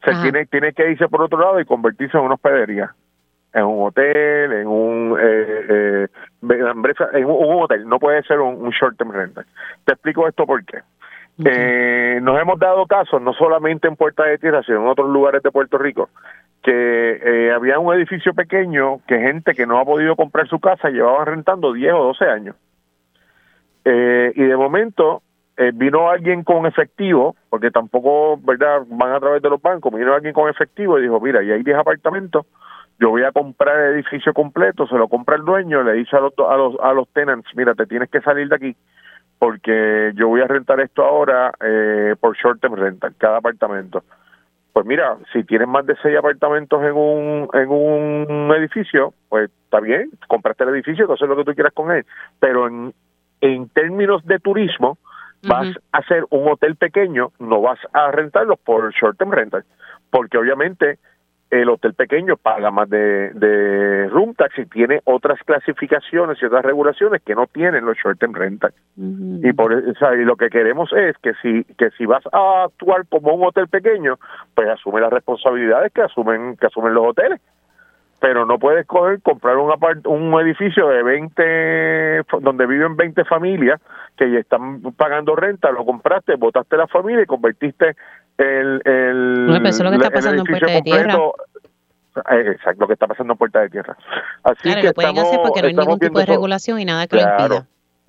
Se tiene, tiene que irse por otro lado y convertirse en una hospedería. En un hotel, en un, eh, eh, en un, hotel. No puede ser un, un short-term rental. Te explico esto por qué. Eh, nos hemos dado casos, no solamente en Puerta de Tierra, sino en otros lugares de Puerto Rico, que eh, había un edificio pequeño que gente que no ha podido comprar su casa llevaban rentando 10 o 12 años. Eh, y de momento eh, vino alguien con efectivo, porque tampoco, ¿verdad?, van a través de los bancos, vino alguien con efectivo y dijo, mira, y hay 10 apartamentos, yo voy a comprar el edificio completo, se lo compra el dueño, le dice a los, a los, a los tenants, mira, te tienes que salir de aquí, porque yo voy a rentar esto ahora eh, por short term rental, cada apartamento pues mira, si tienes más de seis apartamentos en un, en un edificio, pues está bien, compraste el edificio, entonces lo que tú quieras con él. Pero en, en términos de turismo, vas a hacer un hotel pequeño, no vas a rentarlo por short term rental, porque obviamente el hotel pequeño paga más de, de room tax y tiene otras clasificaciones y otras regulaciones que no tienen los short term rental. Y por eso y lo que queremos es que si que si vas a actuar como un hotel pequeño, pues asume las responsabilidades que asumen que asumen los hoteles. Pero no puedes coger, comprar un un edificio de 20 donde viven 20 familias que ya están pagando renta, lo compraste, votaste la familia y convertiste el, el, no, eso es lo que está pasando en Puerta de Tierra. Eh, exacto, lo que está pasando en Puerta de Tierra. Así claro, que lo pueden hacer porque no hay ningún tipo de regulación y nada que claro, lo impida.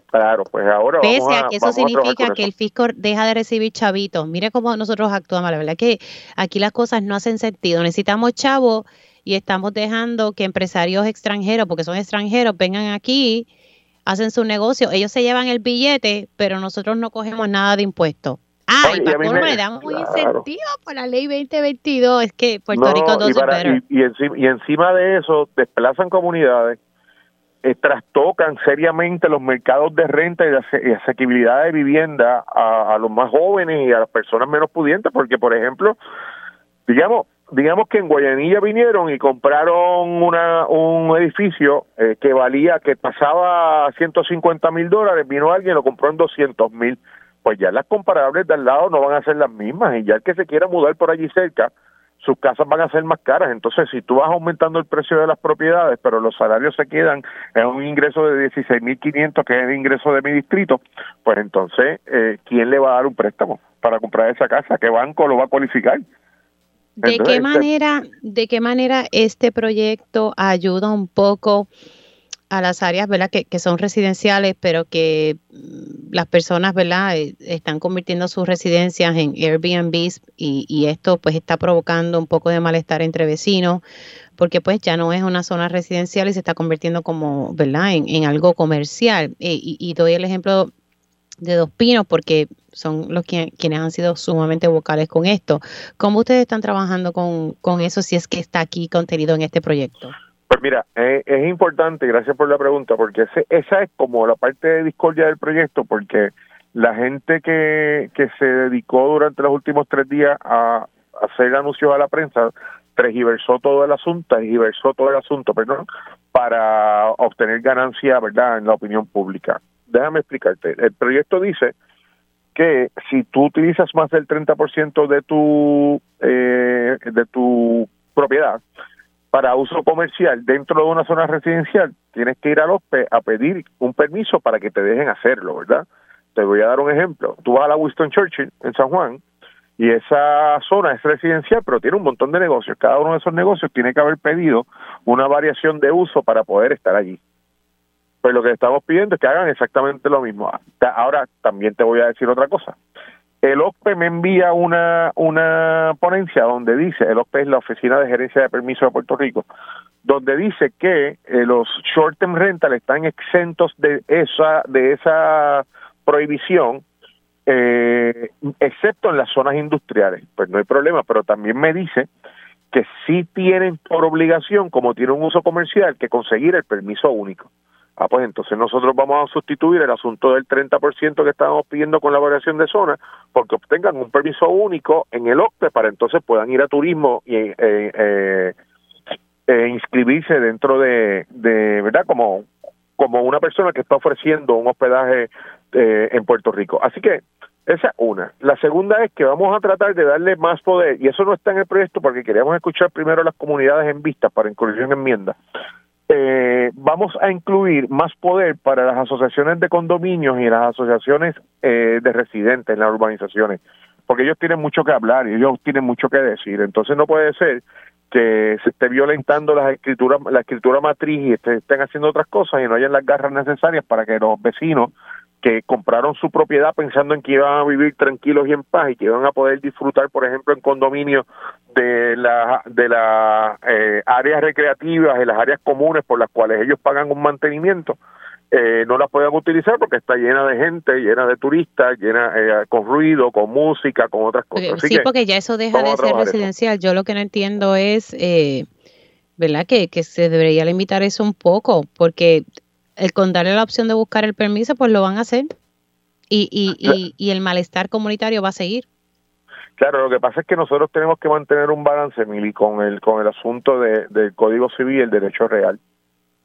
Claro, pues ahora Pese vamos a, a que eso significa que el fisco deja de recibir chavitos. Mire cómo nosotros actuamos. La verdad que aquí las cosas no hacen sentido. Necesitamos chavos y estamos dejando que empresarios extranjeros, porque son extranjeros, vengan aquí, hacen su negocio. Ellos se llevan el billete, pero nosotros no cogemos nada de impuestos. Ah, y, para me, le damos un incentivo por la ley 2022. Es que Puerto Rico no y, para, y, y, encima, y encima de eso, desplazan comunidades, eh, trastocan seriamente los mercados de renta y de asequibilidad de vivienda a, a los más jóvenes y a las personas menos pudientes, porque, por ejemplo, digamos, digamos que en Guayanilla vinieron y compraron una, un edificio eh, que valía, que pasaba 150 mil dólares, vino alguien y lo compró en 200 mil pues ya las comparables de al lado no van a ser las mismas y ya el que se quiera mudar por allí cerca, sus casas van a ser más caras. Entonces, si tú vas aumentando el precio de las propiedades, pero los salarios se quedan en un ingreso de 16.500, que es el ingreso de mi distrito, pues entonces, eh, ¿quién le va a dar un préstamo para comprar esa casa? ¿Qué banco lo va a cualificar? ¿De qué manera, de qué manera este proyecto ayuda un poco a las áreas, ¿verdad? Que, que son residenciales, pero que mm, las personas, ¿verdad? Eh, están convirtiendo sus residencias en Airbnbs y, y esto pues está provocando un poco de malestar entre vecinos porque pues ya no es una zona residencial y se está convirtiendo como, ¿verdad? En, en algo comercial. Eh, y, y, doy el ejemplo de Dos Pinos porque son los que, quienes han sido sumamente vocales con esto. ¿Cómo ustedes están trabajando con, con eso si es que está aquí contenido en este proyecto? Pues mira, eh, es importante, gracias por la pregunta, porque ese, esa es como la parte de discordia del proyecto, porque la gente que, que se dedicó durante los últimos tres días a, hacer anuncios a la prensa tergiversó todo el asunto, tergiversó todo el asunto, perdón, para obtener ganancia, ¿verdad?, en la opinión pública. Déjame explicarte. El proyecto dice que si tú utilizas más del 30% de tu eh, de tu propiedad, para uso comercial dentro de una zona residencial, tienes que ir al OSPE a pedir un permiso para que te dejen hacerlo, ¿verdad? Te voy a dar un ejemplo. Tú vas a la Winston Churchill en San Juan y esa zona es residencial, pero tiene un montón de negocios. Cada uno de esos negocios tiene que haber pedido una variación de uso para poder estar allí. Pues lo que estamos pidiendo es que hagan exactamente lo mismo. Ahora también te voy a decir otra cosa el OCPE me envía una, una ponencia donde dice, el OCPE es la Oficina de Gerencia de Permiso de Puerto Rico, donde dice que eh, los short term rental están exentos de esa, de esa prohibición, eh, excepto en las zonas industriales. Pues no hay problema, pero también me dice que sí tienen por obligación, como tiene un uso comercial, que conseguir el permiso único. Ah, pues entonces nosotros vamos a sustituir el asunto del 30% que estábamos pidiendo con la variación de zona, porque obtengan un permiso único en el OCPE para entonces puedan ir a turismo y eh, eh, eh, inscribirse dentro de, de, ¿verdad? Como, como una persona que está ofreciendo un hospedaje en Puerto Rico. Así que esa es una. La segunda es que vamos a tratar de darle más poder, y eso no está en el proyecto porque queríamos escuchar primero a las comunidades en vista para incluir en enmienda eh, vamos a incluir más poder para las asociaciones de condominios y las asociaciones eh, de residentes en las urbanizaciones, porque ellos tienen mucho que hablar y ellos tienen mucho que decir. Entonces no puede ser que se esté violentando las escrituras, la escritura matriz y estén haciendo otras cosas y no hayan las garras necesarias para que los vecinos que compraron su propiedad pensando en que iban a vivir tranquilos y en paz y que iban a poder disfrutar, por ejemplo, en condominio de las de las eh, áreas recreativas y las áreas comunes por las cuales ellos pagan un mantenimiento, eh, no la puedan utilizar porque está llena de gente, llena de turistas, llena eh, con ruido, con música, con otras cosas. sí, porque ya eso deja de ser residencial. Yo lo que no entiendo es, eh, ¿verdad? Que, que se debería limitar eso un poco, porque el con darle la opción de buscar el permiso, pues lo van a hacer. Y, y, y, y el malestar comunitario va a seguir. Claro, lo que pasa es que nosotros tenemos que mantener un balance, Mili, con el con el asunto de, del Código Civil y el derecho real.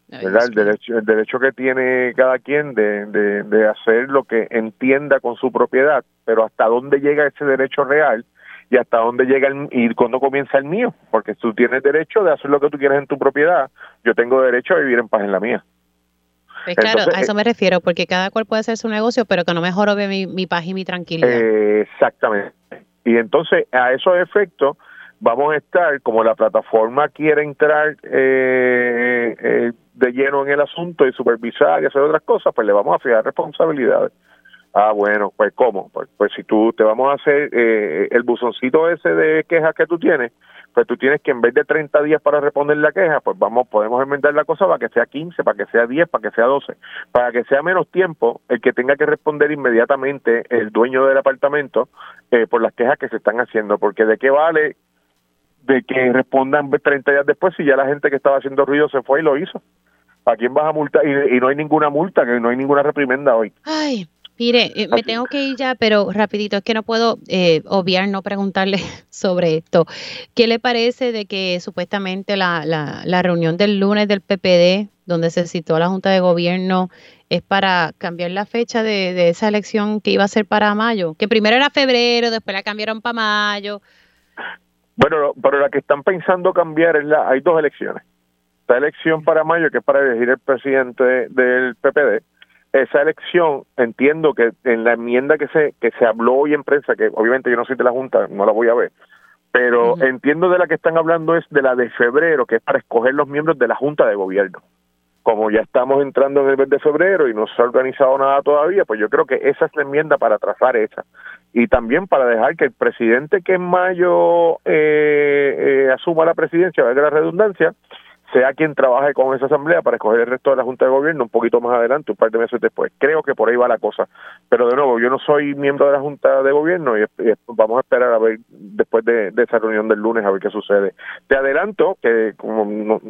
¿verdad? El derecho, el derecho que tiene cada quien de, de, de hacer lo que entienda con su propiedad, pero hasta dónde llega ese derecho real y hasta dónde llega el, y cuándo comienza el mío, porque tú tienes derecho de hacer lo que tú quieres en tu propiedad, yo tengo derecho a vivir en paz en la mía. Pues claro, a eso me refiero, porque cada cual puede hacer su negocio, pero que no me jorobe mi, mi paz y mi tranquilidad. Eh, exactamente. Y entonces, a esos efectos, vamos a estar, como la plataforma quiere entrar eh, eh, de lleno en el asunto y supervisar y hacer otras cosas, pues le vamos a fijar responsabilidades. Ah, bueno, pues ¿cómo? Pues, pues si tú te vamos a hacer eh, el buzoncito ese de quejas que tú tienes, pues tú tienes que en vez de 30 días para responder la queja, pues vamos, podemos enmendar la cosa para que sea 15, para que sea 10, para que sea 12, para que sea menos tiempo el que tenga que responder inmediatamente el dueño del apartamento eh, por las quejas que se están haciendo, porque de qué vale de que respondan 30 días después si ya la gente que estaba haciendo ruido se fue y lo hizo. ¿A quién vas a multar? Y, y no hay ninguna multa, que no hay ninguna reprimenda hoy. Ay, Mire, eh, me tengo que ir ya, pero rapidito, es que no puedo eh, obviar no preguntarle sobre esto. ¿Qué le parece de que supuestamente la, la, la, reunión del lunes del PPD, donde se citó a la Junta de Gobierno, es para cambiar la fecha de, de esa elección que iba a ser para mayo? Que primero era febrero, después la cambiaron para mayo. Bueno, pero la que están pensando cambiar es la, hay dos elecciones. Esta elección para mayo, que es para elegir el presidente del PPD, esa elección entiendo que en la enmienda que se que se habló hoy en prensa que obviamente yo no soy de la junta no la voy a ver pero entiendo de la que están hablando es de la de febrero que es para escoger los miembros de la junta de gobierno. Como ya estamos entrando en el mes de febrero y no se ha organizado nada todavía pues yo creo que esa es la enmienda para trazar esa. Y también para dejar que el presidente que en mayo eh, eh, asuma la presidencia valga la redundancia sea quien trabaje con esa asamblea para escoger el resto de la Junta de Gobierno un poquito más adelante, un par de meses después. Creo que por ahí va la cosa. Pero de nuevo, yo no soy miembro de la Junta de Gobierno y, vamos a esperar a ver después de, esa reunión del lunes a ver qué sucede. Te adelanto que, como,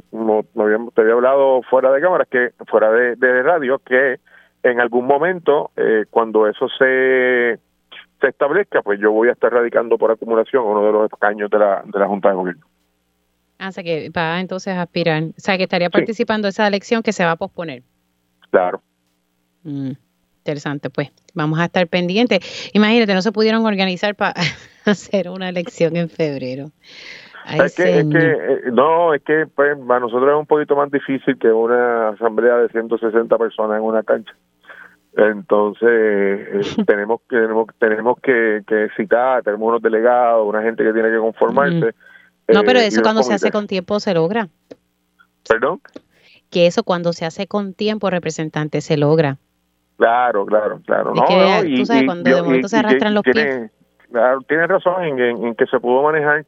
te había hablado fuera de cámara, que fuera de, radio, que en algún momento, eh, cuando eso se se establezca, pues yo voy a estar radicando por acumulación uno de los escaños de la, de la Junta de Gobierno. Ah, o sea que va entonces a aspirar. O sea que estaría participando en esa elección que se va a posponer. Claro. Mm, interesante, pues. Vamos a estar pendientes. Imagínate, no se pudieron organizar para hacer una elección en febrero. es que, es que, eh, no, es que pues, para nosotros es un poquito más difícil que una asamblea de 160 personas en una cancha. Entonces, eh, tenemos, tenemos, tenemos que, que citar, tenemos unos delegados, una gente que tiene que conformarse. No, pero eh, eso cuando se hace con tiempo se logra. ¿Perdón? Que eso cuando se hace con tiempo, representante, se logra. Claro, claro, claro. no, tú sabes, cuando de momento se arrastran los pies. Claro, tienes razón en, que se pudo manejar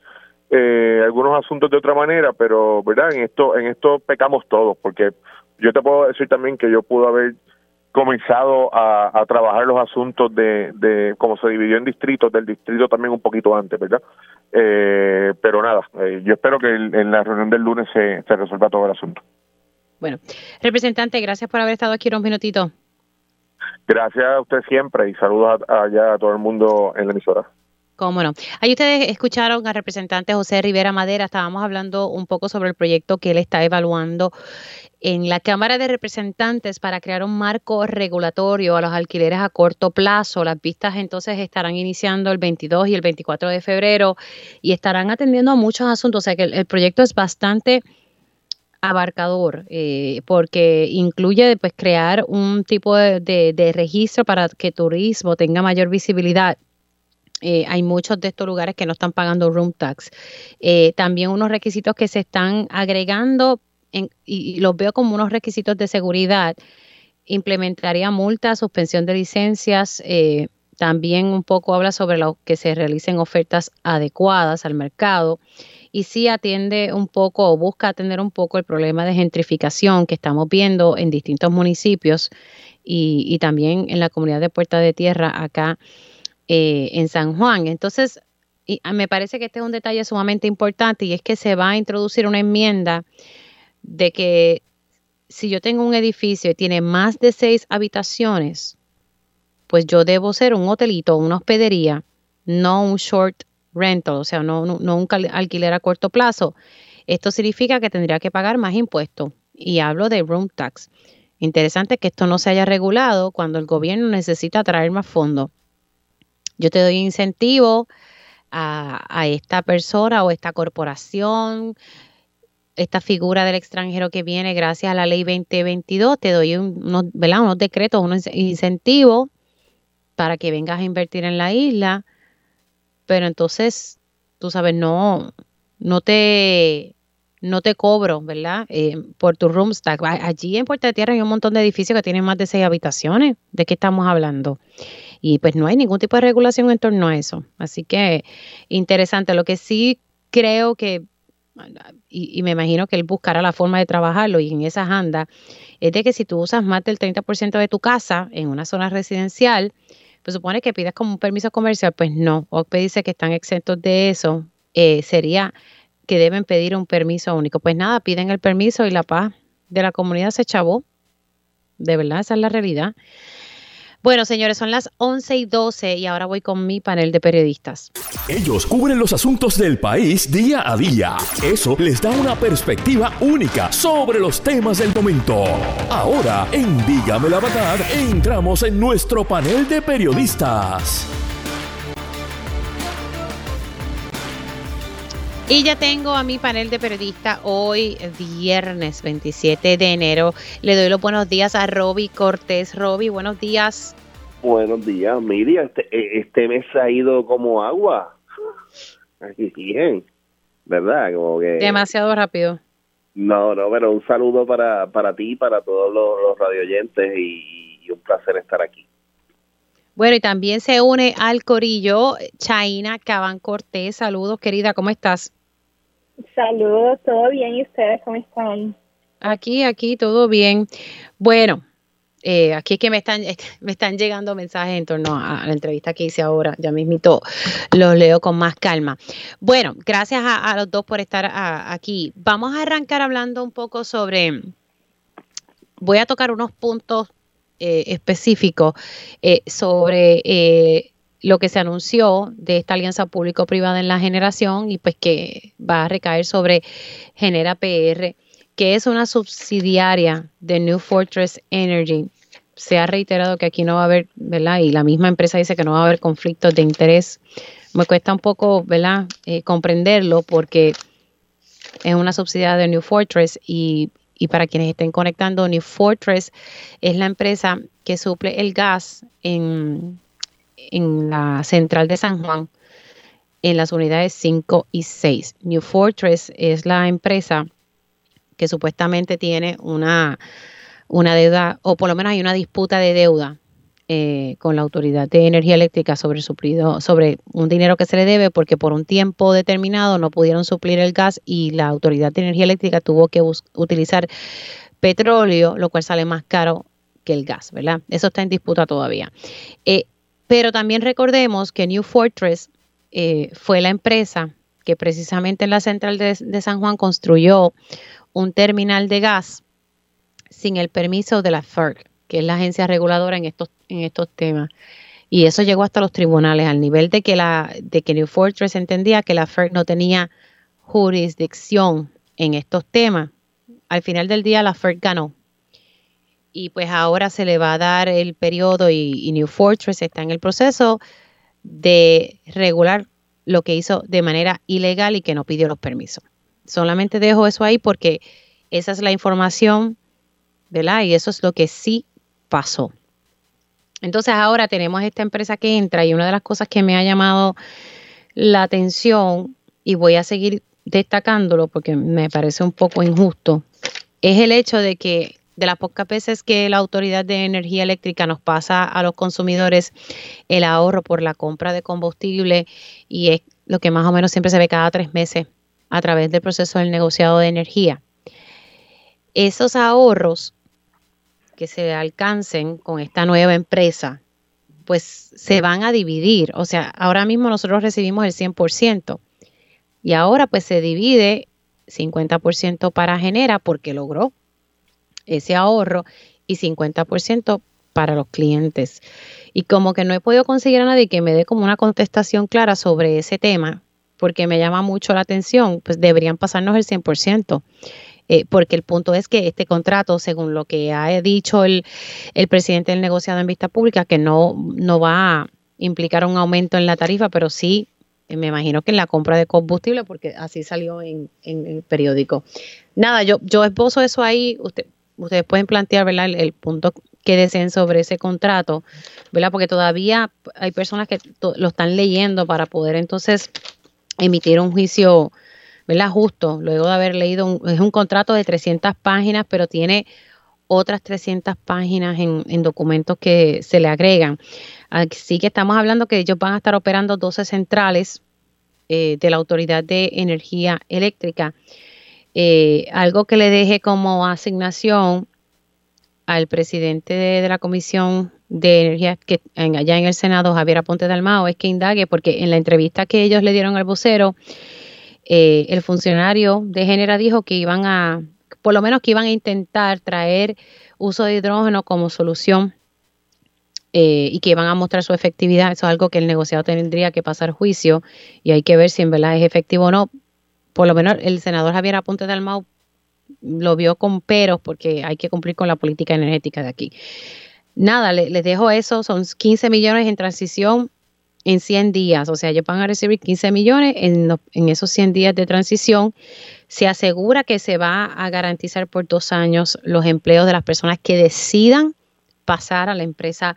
eh, algunos asuntos de otra manera, pero, ¿verdad? En esto, en esto pecamos todos, porque yo te puedo decir también que yo pude haber comenzado a, a trabajar los asuntos de, de cómo se dividió en distritos, del distrito también un poquito antes, ¿verdad? Eh, pero nada, eh, yo espero que en la reunión del lunes se, se resuelva todo el asunto. Bueno, representante, gracias por haber estado aquí unos minutitos. Gracias a usted siempre y saludos allá a todo el mundo en la emisora. Cómo no. Ahí ustedes escucharon al representante José Rivera Madera. Estábamos hablando un poco sobre el proyecto que él está evaluando en la Cámara de Representantes para crear un marco regulatorio a los alquileres a corto plazo. Las vistas entonces estarán iniciando el 22 y el 24 de febrero y estarán atendiendo a muchos asuntos. O sea que el, proyecto es bastante abarcador eh, porque incluye pues crear un tipo de, registro para que turismo tenga mayor visibilidad eh, hay muchos de estos lugares que no están pagando room tax. Eh, también unos requisitos que se están agregando y, los veo como unos requisitos de seguridad. Implementaría multas, suspensión de licencias. Eh, también un poco habla sobre lo que se realicen ofertas adecuadas al mercado y sí atiende un poco o busca atender un poco el problema de gentrificación que estamos viendo en distintos municipios y, también en la comunidad de Puerta de Tierra acá eh, en San Juan. Entonces, ah, me parece que este es un detalle sumamente importante y es que se va a introducir una enmienda de que si yo tengo un edificio y tiene más de seis habitaciones, pues yo debo ser un hotelito, una hospedería, no un short rental, o sea, no, no, un alquiler a corto plazo. Esto significa que tendría que pagar más impuestos. Y hablo de room tax. Interesante que esto no se haya regulado cuando el gobierno necesita traer más fondos. Yo te doy incentivo a, a, esta persona o esta corporación, esta figura del extranjero que viene gracias a la ley 2022, te doy unos, decretos, unos incentivos para que vengas a invertir en la isla, pero entonces, tú sabes, no, no te, no te cobro, ¿verdad? Eh, por tu room stack. Allí en Puerta de Tierra hay un montón de edificios que tienen más de seis habitaciones. ¿De qué estamos hablando? Y pues no hay ningún tipo de regulación en torno a eso. Así que interesante. Lo que sí creo que, y, y me imagino que él buscará la forma de trabajarlo y en esas andas, es de que si tú usas más del 30% de tu casa en una zona residencial, pues supone que pidas como un permiso comercial, pues no. OCPE dice que están exentos de eso. Eh, sería que deben pedir un permiso único. Pues nada, piden el permiso y la paz de la comunidad se chavó. De verdad, esa es la realidad. Bueno, señores, son las 11 y 12 y ahora voy con mi panel de periodistas. Ellos cubren los asuntos del país día a día. Eso les da una perspectiva única sobre los temas del momento. Ahora, en Dígame la Verdad, entramos en nuestro panel de periodistas. Y ya tengo a mi panel de periodistas hoy, viernes 27 de enero. Le doy los buenos días a Roby Cortés. Roby, buenos días. Buenos días, Miriam. Este, e, este mes ha ido como agua. Aquí bien, ¿verdad? Como que... Demasiado rápido. No, no, pero un saludo para, para ti, para todos los, los radioyentes y, y un placer estar aquí. Bueno, y también se une al corillo Chaina Caban Cortés. Saludos, querida, ¿cómo estás? Saludos, todo bien. ¿Y ustedes cómo están? Aquí, aquí, todo bien. Bueno, eh, aquí es que me están, me están llegando mensajes en torno a la entrevista que hice ahora. Ya mismito los leo con más calma. Bueno, gracias a, los dos por estar aquí. Vamos a arrancar hablando un poco sobre. Voy a tocar unos puntos eh, específicos eh, sobre lo que se anunció de esta alianza público-privada en la generación y pues que va a recaer sobre Genera PR, que es una subsidiaria de New Fortress Energy. Se ha reiterado que aquí no va a haber, ¿verdad? Y la misma empresa dice que no va a haber conflictos de interés. Me cuesta un poco, ¿verdad? Eh, comprenderlo porque es una subsidiaria de New Fortress y, y para quienes estén conectando, New Fortress es la empresa que suple el gas en en la central de San Juan, en las unidades 5 y 6. New Fortress es la empresa que supuestamente tiene una, una deuda, o por lo menos hay una disputa de deuda eh, con la Autoridad de Energía Eléctrica sobre suplido, sobre un dinero que se le debe porque por un tiempo determinado no pudieron suplir el gas y la Autoridad de Energía Eléctrica tuvo que utilizar petróleo, lo cual sale más caro que el gas, ¿verdad? Eso está en disputa todavía. Eh, pero también recordemos que New Fortress eh, fue la empresa que precisamente en la central de, San Juan construyó un terminal de gas sin el permiso de la FERC, que es la agencia reguladora en estos, en estos temas. Y eso llegó hasta los tribunales, al nivel de que, la, de que New Fortress entendía que la FERC no tenía jurisdicción en estos temas. Al final del día la FERC ganó y pues ahora se le va a dar el periodo y, New Fortress está en el proceso de regular lo que hizo de manera ilegal y que no pidió los permisos. Solamente dejo eso ahí porque esa es la información, ¿verdad? Y eso es lo que sí pasó. Entonces ahora tenemos esta empresa que entra y una de las cosas que me ha llamado la atención y voy a seguir destacándolo porque me parece un poco injusto, es el hecho de que de las pocas veces que la Autoridad de Energía Eléctrica nos pasa a los consumidores el ahorro por la compra de combustible y es lo que más o menos siempre se ve cada tres meses a través del proceso del negociado de energía. Esos ahorros que se alcancen con esta nueva empresa, pues se van a dividir. O sea, ahora mismo nosotros recibimos el 100% y ahora pues se divide 50% para Genera porque logró ese ahorro y 50% para los clientes. Y como que no he podido conseguir a nadie que me dé como una contestación clara sobre ese tema, porque me llama mucho la atención, pues deberían pasarnos el 100%. Eh, porque el punto es que este contrato, según lo que ha dicho el, el presidente del negociado en vista pública, que no, no va a implicar un aumento en la tarifa, pero sí eh, me imagino que en la compra de combustible, porque así salió en, en el periódico. Nada, yo, yo esposo eso ahí, usted, ustedes pueden plantear ¿verdad? El, punto que deseen sobre ese contrato, ¿verdad? porque todavía hay personas que lo están leyendo para poder entonces emitir un juicio ¿verdad? justo, luego de haber leído, un, es un contrato de 300 páginas, pero tiene otras 300 páginas en, en, documentos que se le agregan. Así que estamos hablando que ellos van a estar operando 12 centrales eh, de la Autoridad de Energía Eléctrica eh, algo que le deje como asignación al presidente de, la Comisión de Energía que allá en el Senado, Javier Aponte Dalmao, es que indague, porque en la entrevista que ellos le dieron al vocero, eh, el funcionario de Génera dijo que iban a, por lo menos que iban a intentar traer uso de hidrógeno como solución eh, y que iban a mostrar su efectividad. Eso es algo que el negociado tendría que pasar juicio y hay que ver si en verdad es efectivo o no por lo menos el senador Javier Aponte de Almau lo vio con peros porque hay que cumplir con la política energética de aquí. Nada, les dejo eso, son 15 millones en transición en 100 días, o sea, ellos van a recibir 15 millones en, esos 100 días de transición. Se asegura que se va a garantizar por dos años los empleos de las personas que decidan pasar a la empresa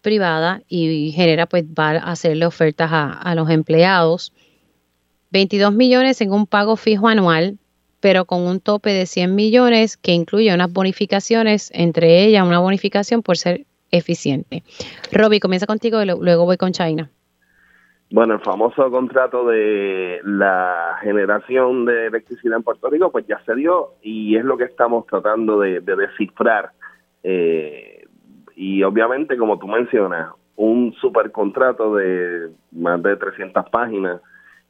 privada y genera pues va a hacerle ofertas a, a los empleados 22 millones en un pago fijo anual, pero con un tope de 100 millones que incluye unas bonificaciones, entre ellas una bonificación por ser eficiente. Roby, comienza contigo y luego voy con China. Bueno, el famoso contrato de la generación de electricidad en Puerto Rico, pues ya se dio y es lo que estamos tratando de, descifrar. Eh, y obviamente, como tú mencionas, un supercontrato de más de 300 páginas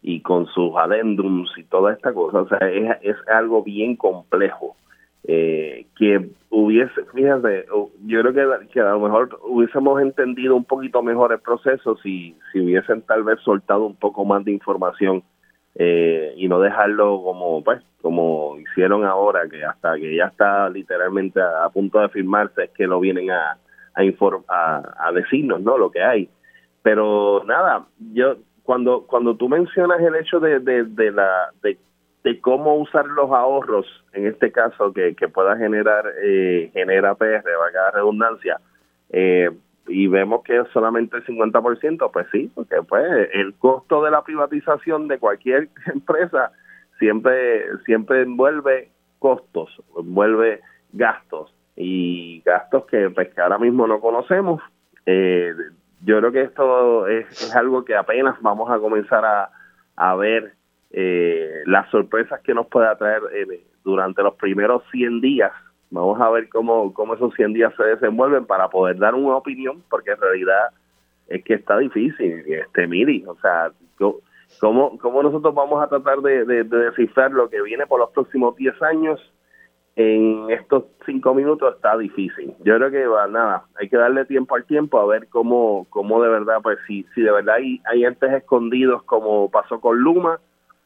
y con sus adendums y toda esta cosa. O sea, es, es algo bien complejo. Eh, que hubiese, fíjate, yo creo que, que, a lo mejor hubiésemos entendido un poquito mejor el proceso si, si hubiesen tal vez soltado un poco más de información eh, y no dejarlo como, pues, como hicieron ahora, que hasta que ya está literalmente a, punto de firmarse es que lo vienen a, a, a, a decirnos, ¿no? Lo que hay. Pero nada, yo cuando cuando tú mencionas el hecho de, de, la de, cómo usar los ahorros en este caso que, que pueda generar eh, genera PR valga la redundancia eh, y vemos que es solamente el 50%, pues sí, porque pues el costo de la privatización de cualquier empresa siempre siempre envuelve costos, envuelve gastos y gastos que pues que ahora mismo no conocemos. Eh, yo creo que esto es, algo que apenas vamos a comenzar a, a ver eh, las sorpresas que nos puede traer eh, durante los primeros 100 días. Vamos a ver cómo, cómo esos 100 días se desenvuelven para poder dar una opinión, porque en realidad es que está difícil, este Miri, o sea, ¿cómo, cómo nosotros vamos a tratar de, de descifrar lo que viene por los próximos 10 años en estos cinco minutos está difícil. Yo creo que va, nada, hay que darle tiempo al tiempo a ver cómo, cómo de verdad, pues si, si de verdad hay, hay entes escondidos como pasó con Luma,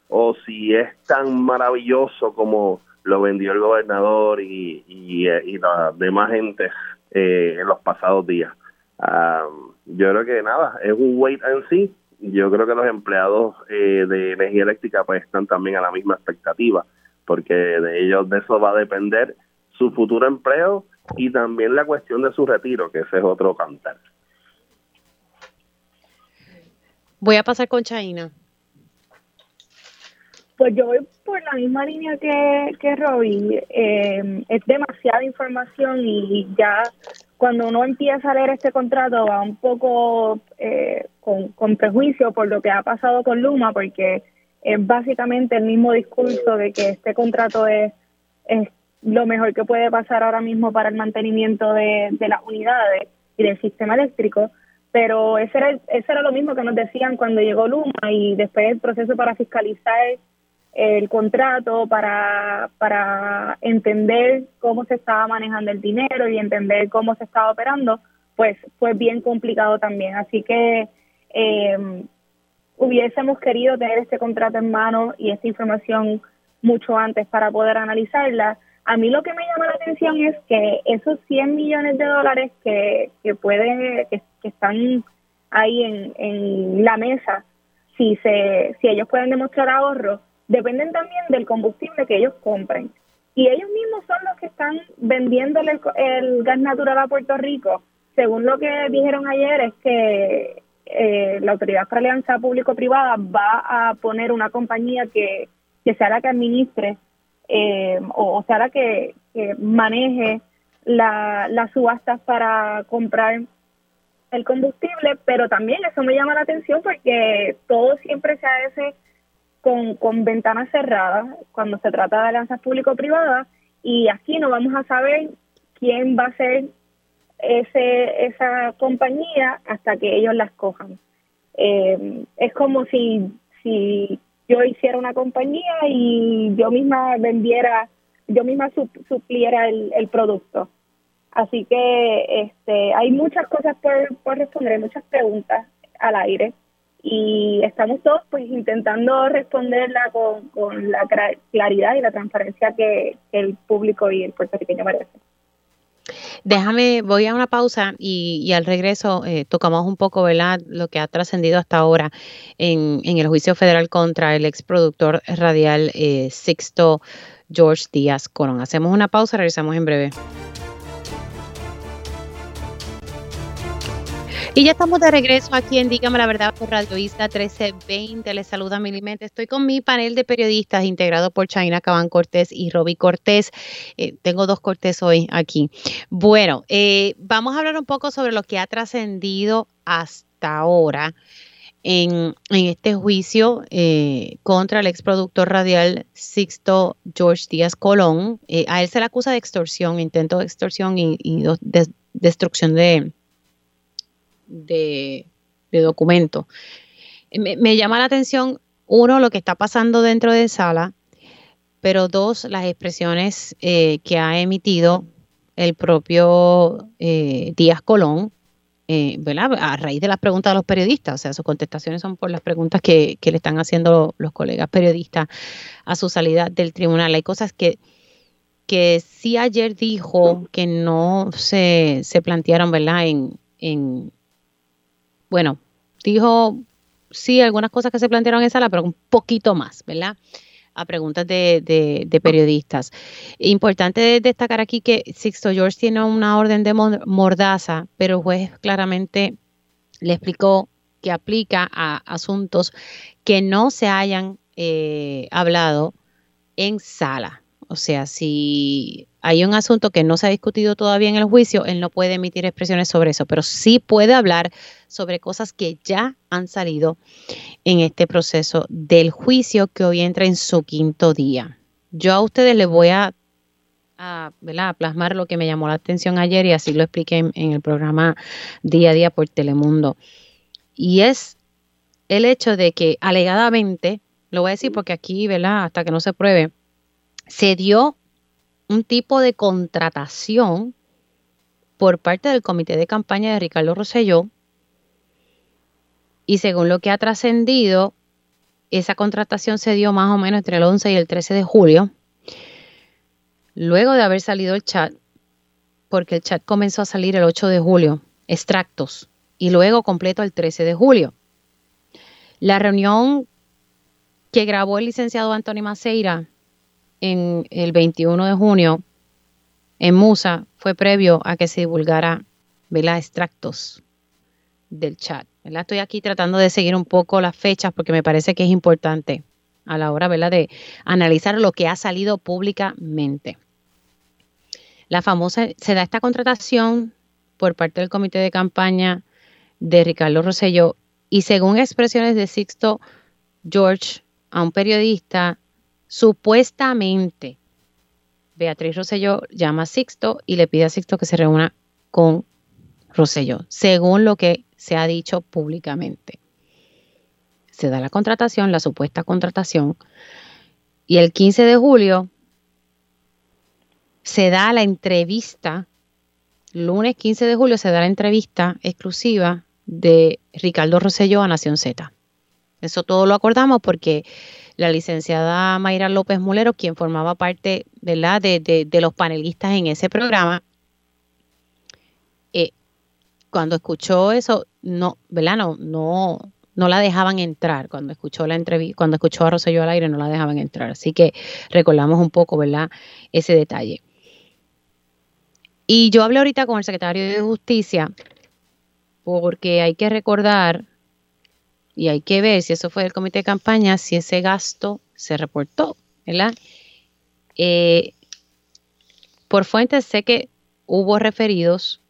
o si es tan maravilloso como lo vendió el gobernador y, y, las demás gentes eh, en los pasados días. Ah, yo creo que nada, es un wait and see. Yo creo que los empleados eh, de energía eléctrica pues están también a la misma expectativa porque de ellos de eso va a depender su futuro empleo y también la cuestión de su retiro, que ese es otro cantar. Voy a pasar con Chaina. Pues yo voy por la misma línea que, que Robbie. Eh, es demasiada información y ya cuando uno empieza a leer este contrato va un poco eh, con, con prejuicio por lo que ha pasado con Luma, porque es básicamente el mismo discurso de que este contrato es, es lo mejor que puede pasar ahora mismo para el mantenimiento de, de las unidades y del sistema eléctrico, pero ese era, ese era lo mismo que nos decían cuando llegó Luma y después el proceso para fiscalizar el contrato, para, para entender cómo se estaba manejando el dinero y entender cómo se estaba operando, pues fue bien complicado también. Así que eh, hubiésemos querido tener este contrato en mano y esta información mucho antes para poder analizarla. A mí lo que me llama la atención es que esos 100 millones de dólares que, que pueden, que, están ahí en, en la mesa, si se, si ellos pueden demostrar ahorro, dependen también del combustible que ellos compren. Y ellos mismos son los que están vendiendo el gas natural a Puerto Rico. Según lo que dijeron ayer, es que eh, la Autoridad para Alianza Público-Privada va a poner una compañía que, que sea la que administre eh, o, sea la que, maneje la, las subastas para comprar el combustible, pero también eso me llama la atención porque todo siempre se hace con, con ventanas cerradas cuando se trata de alianzas público-privadas y aquí no vamos a saber quién va a ser ese, esa compañía hasta que ellos la escojan. Eh, es como si, si yo hiciera una compañía y yo misma vendiera, yo misma supliera el, el producto. Así que este, hay muchas cosas por, por responder, muchas preguntas al aire y estamos todos pues intentando responderla con, con la claridad y la transparencia que, el público y el puertorriqueño merecen. Déjame, voy a una pausa y, al regreso eh, tocamos un poco, ¿verdad?, lo que ha trascendido hasta ahora en, el juicio federal contra el ex productor radial eh, Sixto George Díaz Colón. Hacemos una pausa, regresamos en breve. Y ya estamos de regreso aquí en Dígame la Verdad por Radio Isla 1320. Les saluda Milimente. Estoy con mi panel de periodistas integrado por China Cabán Cortés y Roby Cortés. Eh, tengo dos Cortés hoy aquí. Bueno, eh, vamos a hablar un poco sobre lo que ha trascendido hasta ahora. En, este juicio eh, contra el exproductor radial Sixto George Díaz Colón. a él se le acusa de extorsión, intento de extorsión y, destrucción de, de, documento. Me, llama la atención, uno, lo que está pasando dentro de sala, pero dos, las expresiones eh, que ha emitido el propio eh, Díaz Colón, eh, a raíz de las preguntas de los periodistas, o sea, sus contestaciones son por las preguntas que, le están haciendo los colegas periodistas a su salida del tribunal. Hay cosas que, que sí ayer dijo que no se, se plantearon, ¿verdad? En, en, bueno, dijo sí algunas cosas que se plantearon en sala, pero un poquito más, ¿verdad? A preguntas de, periodistas. Importante destacar aquí que Sixto George tiene una orden de mordaza, pero el juez claramente le explicó que aplica a asuntos que no se hayan eh, hablado en sala. O sea, si hay un asunto que no se ha discutido todavía en el juicio, él no puede emitir expresiones sobre eso, pero sí puede hablar sobre cosas que ya han salido en este proceso del juicio que hoy entra en su quinto día. Yo a ustedes les voy a, plasmar lo que me llamó la atención ayer y así lo expliqué en, en el programa Día a Día por Telemundo. Y es el hecho de que alegadamente, lo voy a decir porque aquí, ¿verdad? Hasta que no se pruebe, se dio un tipo de contratación por parte del comité de campaña de Ricardo Rosselló y según lo que ha trascendido, esa contratación se dio más o menos entre el 11 y el 13 de julio, luego de haber salido el chat, porque el chat comenzó a salir el 8 de julio, extractos, y luego completo el 13 de julio. La reunión que grabó el licenciado Antonio Maceira en el 21 de junio en Musa fue previo a que se divulgara ¿verdad? extractos del chat. Estoy aquí tratando de seguir un poco las fechas porque me parece que es importante a la hora de analizar lo que ha salido públicamente. La famosa, se da esta contratación por parte del comité de campaña de Ricardo Rosselló y según expresiones de Sixto George a un periodista, supuestamente Beatriz Rosselló llama a Sixto y le pide a Sixto que se reúna con Rosselló, según lo que se ha dicho públicamente. Se da la contratación, la supuesta contratación, y el 15 de julio se da la entrevista, lunes 15 de julio se da la entrevista exclusiva de Ricardo Rosselló a Nación Z. Eso todo lo acordamos porque la licenciada Mayra López Mulero, quien formaba parte ¿verdad? De, de, los panelistas en ese programa, eh, cuando escuchó eso, no, ¿verdad? No, no, no la dejaban entrar. Cuando escuchó la entrevista, cuando escuchó a Rosselló al aire, no la dejaban entrar. Así que recordamos un poco, ¿verdad? Ese detalle. Y yo hablé ahorita con el secretario de Justicia, porque hay que recordar y hay que ver si eso fue del comité de campaña, si ese gasto se reportó, ¿verdad? Eh, por fuentes sé que hubo referidos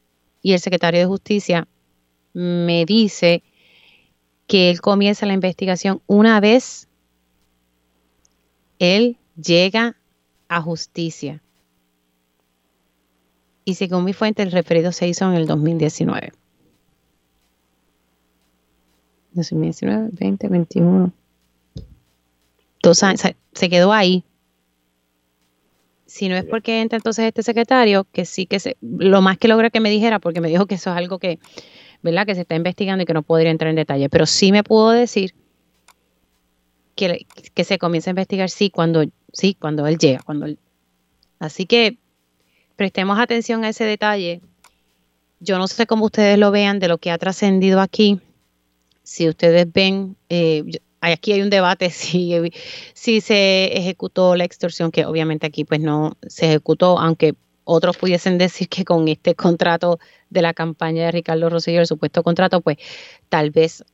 y el secretario de Justicia me dice que él comienza la investigación una vez él llega a justicia. Y según mi fuente, el referido se hizo en el 2019. 2019, 20, 21. Dos años, se quedó ahí. Si no es porque entra entonces este secretario, que sí que se, lo más que logra que me dijera, porque me dijo que eso es algo que, ¿verdad? Que se está investigando y que no podría entrar en detalle, pero sí me pudo decir que, que se comienza a investigar sí cuando, sí, cuando él llega, cuando así que prestemos atención a ese detalle. Yo no sé cómo ustedes lo vean de lo que ha trascendido aquí si ustedes ven, eh, aquí hay un debate si, se ejecutó la extorsión, que obviamente aquí pues no se ejecutó, aunque otros pudiesen decir que con este contrato de la campaña de Ricardo Rosselló, el supuesto contrato, pues tal vez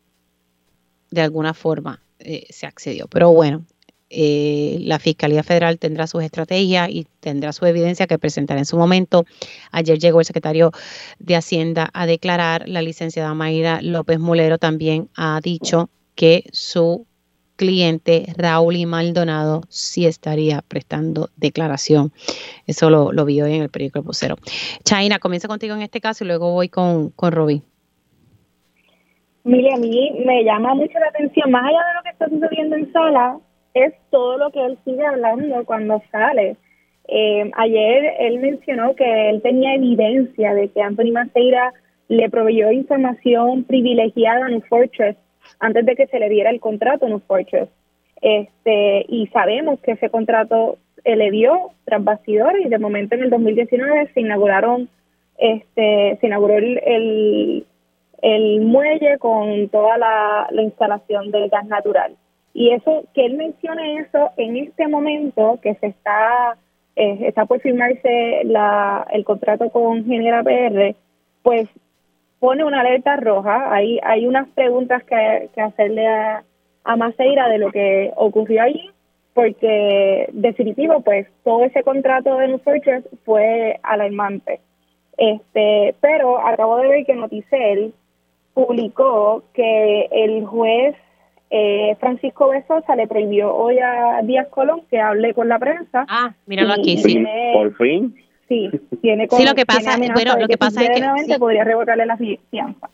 de alguna forma eh, se accedió. Pero bueno, eh, la Fiscalía Federal tendrá sus estrategias y tendrá su evidencia que presentar en su momento. Ayer llegó el secretario de Hacienda a declarar, la licenciada Mayra López Mulero también ha dicho que su cliente Raúl y Maldonado sí estaría prestando declaración. Eso lo, vi hoy en el periódico Vocero. Chaina, comienzo contigo en este caso y luego voy con, con Roby. Mire, a mí me llama mucho la atención, más allá de lo que está sucediendo en sala, es todo lo que él sigue hablando cuando sale. Eh, ayer él mencionó que él tenía evidencia de que Anthony Maceira le proveyó información privilegiada a New Fortress antes de que se le diera el contrato a New Fortress. Este, y sabemos que ese contrato le dio tras y de momento en el 2019 se inauguraron este se inauguró el, el, muelle con toda la instalación del gas natural. Y eso, que él mencione eso en este momento que se está, eh, está por firmarse la, el contrato con Genera PR, pues pone una alerta roja. Hay, hay unas preguntas que, que hacerle a, a Maceira de lo que ocurrió allí, porque definitivo, pues todo ese contrato de New Fortress fue alarmante. Este, pero acabo de ver que Noticel publicó que el juez eh, Francisco Besosa le prohibió hoy a Díaz Colón que hable con la prensa. Ah, míralo aquí, sí. Por fin. Sí, tiene Sí, lo que pasa, bueno, lo que, pasa es que podría revocarle la fianza.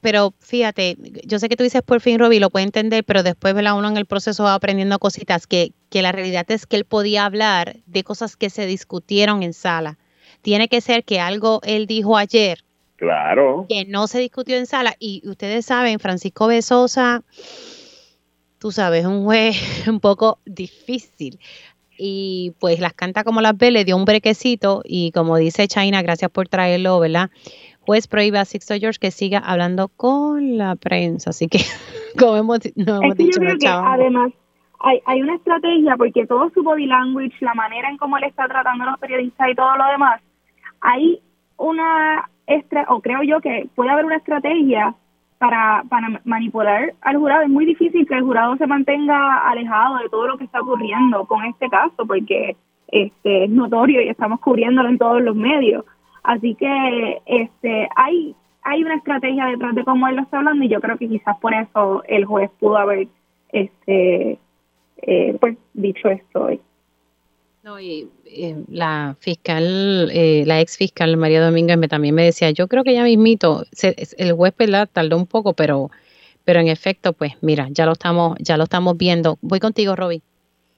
Pero fíjate, yo sé que tú dices por fin, Roby, lo puede entender, pero después ¿verdad? uno en el proceso va aprendiendo cositas, que, que la realidad es que él podía hablar de cosas que se discutieron en sala. Tiene que ser que algo él dijo ayer, claro, que no se discutió en sala. Y ustedes saben, Francisco Besosa, tú sabes, un juez un poco difícil. Y pues las canta como las ve, le dio un brequecito y como dice China, gracias por traerlo, ¿verdad? Pues prohíbe a Sixto George que siga hablando con la prensa. Así que, como hemos, no hemos dicho, además hay, hay una estrategia porque todo su body language, la manera en cómo él está tratando a los periodistas y todo lo demás, hay una, extra, o creo yo que puede haber una estrategia para, para manipular al jurado. Es muy difícil que el jurado se mantenga alejado de todo lo que está ocurriendo con este caso, porque este es notorio y estamos cubriéndolo en todos los medios. Así que este hay hay una estrategia detrás de cómo él lo está hablando y yo creo que quizás por eso el juez pudo haber este eh, pues dicho esto hoy. No, y eh, la fiscal, eh, la ex fiscal María Domínguez también me decía, yo creo que ya mismito, se, el juez la tardó un poco, pero, pero en efecto, pues mira, ya lo estamos, ya lo estamos viendo. Voy contigo, Roby.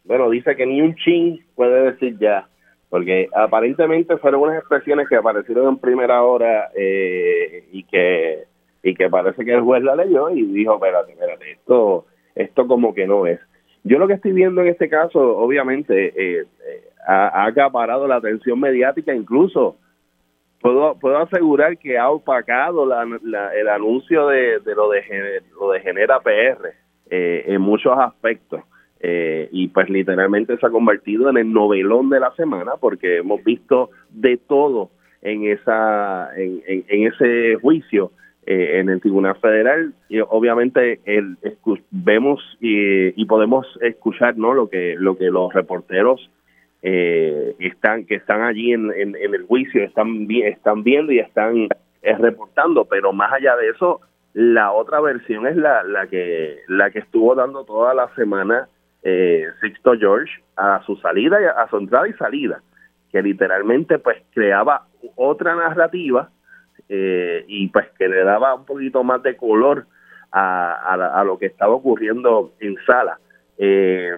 Bueno, dice que ni un chin puede decir ya, porque aparentemente fueron unas expresiones que aparecieron en primera hora eh, y que y que parece que el juez la leyó y dijo, espérate, espérate, esto, esto como que no es. Yo lo que estoy viendo en este caso, obviamente, eh, eh, ha, acaparado la atención mediática, incluso puedo, puedo asegurar que ha opacado el anuncio de, lo, de, lo de Genera PR eh, en muchos aspectos. y pues literalmente se ha convertido en el novelón de la semana porque hemos visto de todo en esa en, en ese juicio eh, en el Tribunal Federal. Y obviamente el, vemos y, podemos escuchar no lo que lo que los reporteros eh, están que están allí en, en, el juicio están están viendo y están eh, reportando. Pero más allá de eso la otra versión es la, la que la que estuvo dando toda la semana Sixto George a su salida a su entrada y salida que literalmente pues creaba otra narrativa eh, y pues que le daba un poquito más de color a, a, lo que estaba ocurriendo en sala. Eh,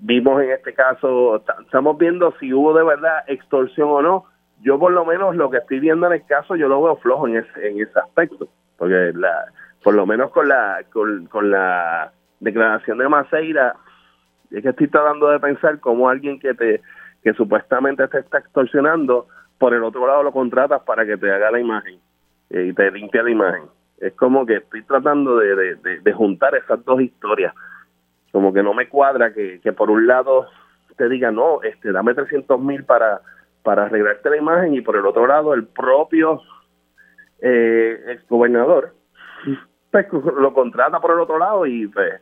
vimos en este caso, estamos viendo si hubo de verdad extorsión o no. Yo por lo menos lo que estoy viendo en el caso, yo lo veo flojo en ese, en ese aspecto, porque la, por lo menos con la, con, con la declaración de Maceira, es que estoy tratando de pensar cómo alguien que te que supuestamente te está extorsionando por el otro lado lo contratas para que te haga la imagen eh, y te limpia la imagen. Es como que estoy tratando de, de, juntar esas dos historias. Como que no me cuadra que, que por un lado te diga, no, este, dame 300 mil para, para arreglarte la imagen y por el otro lado el propio eh, ex gobernador pues, lo contrata por el otro lado y pues,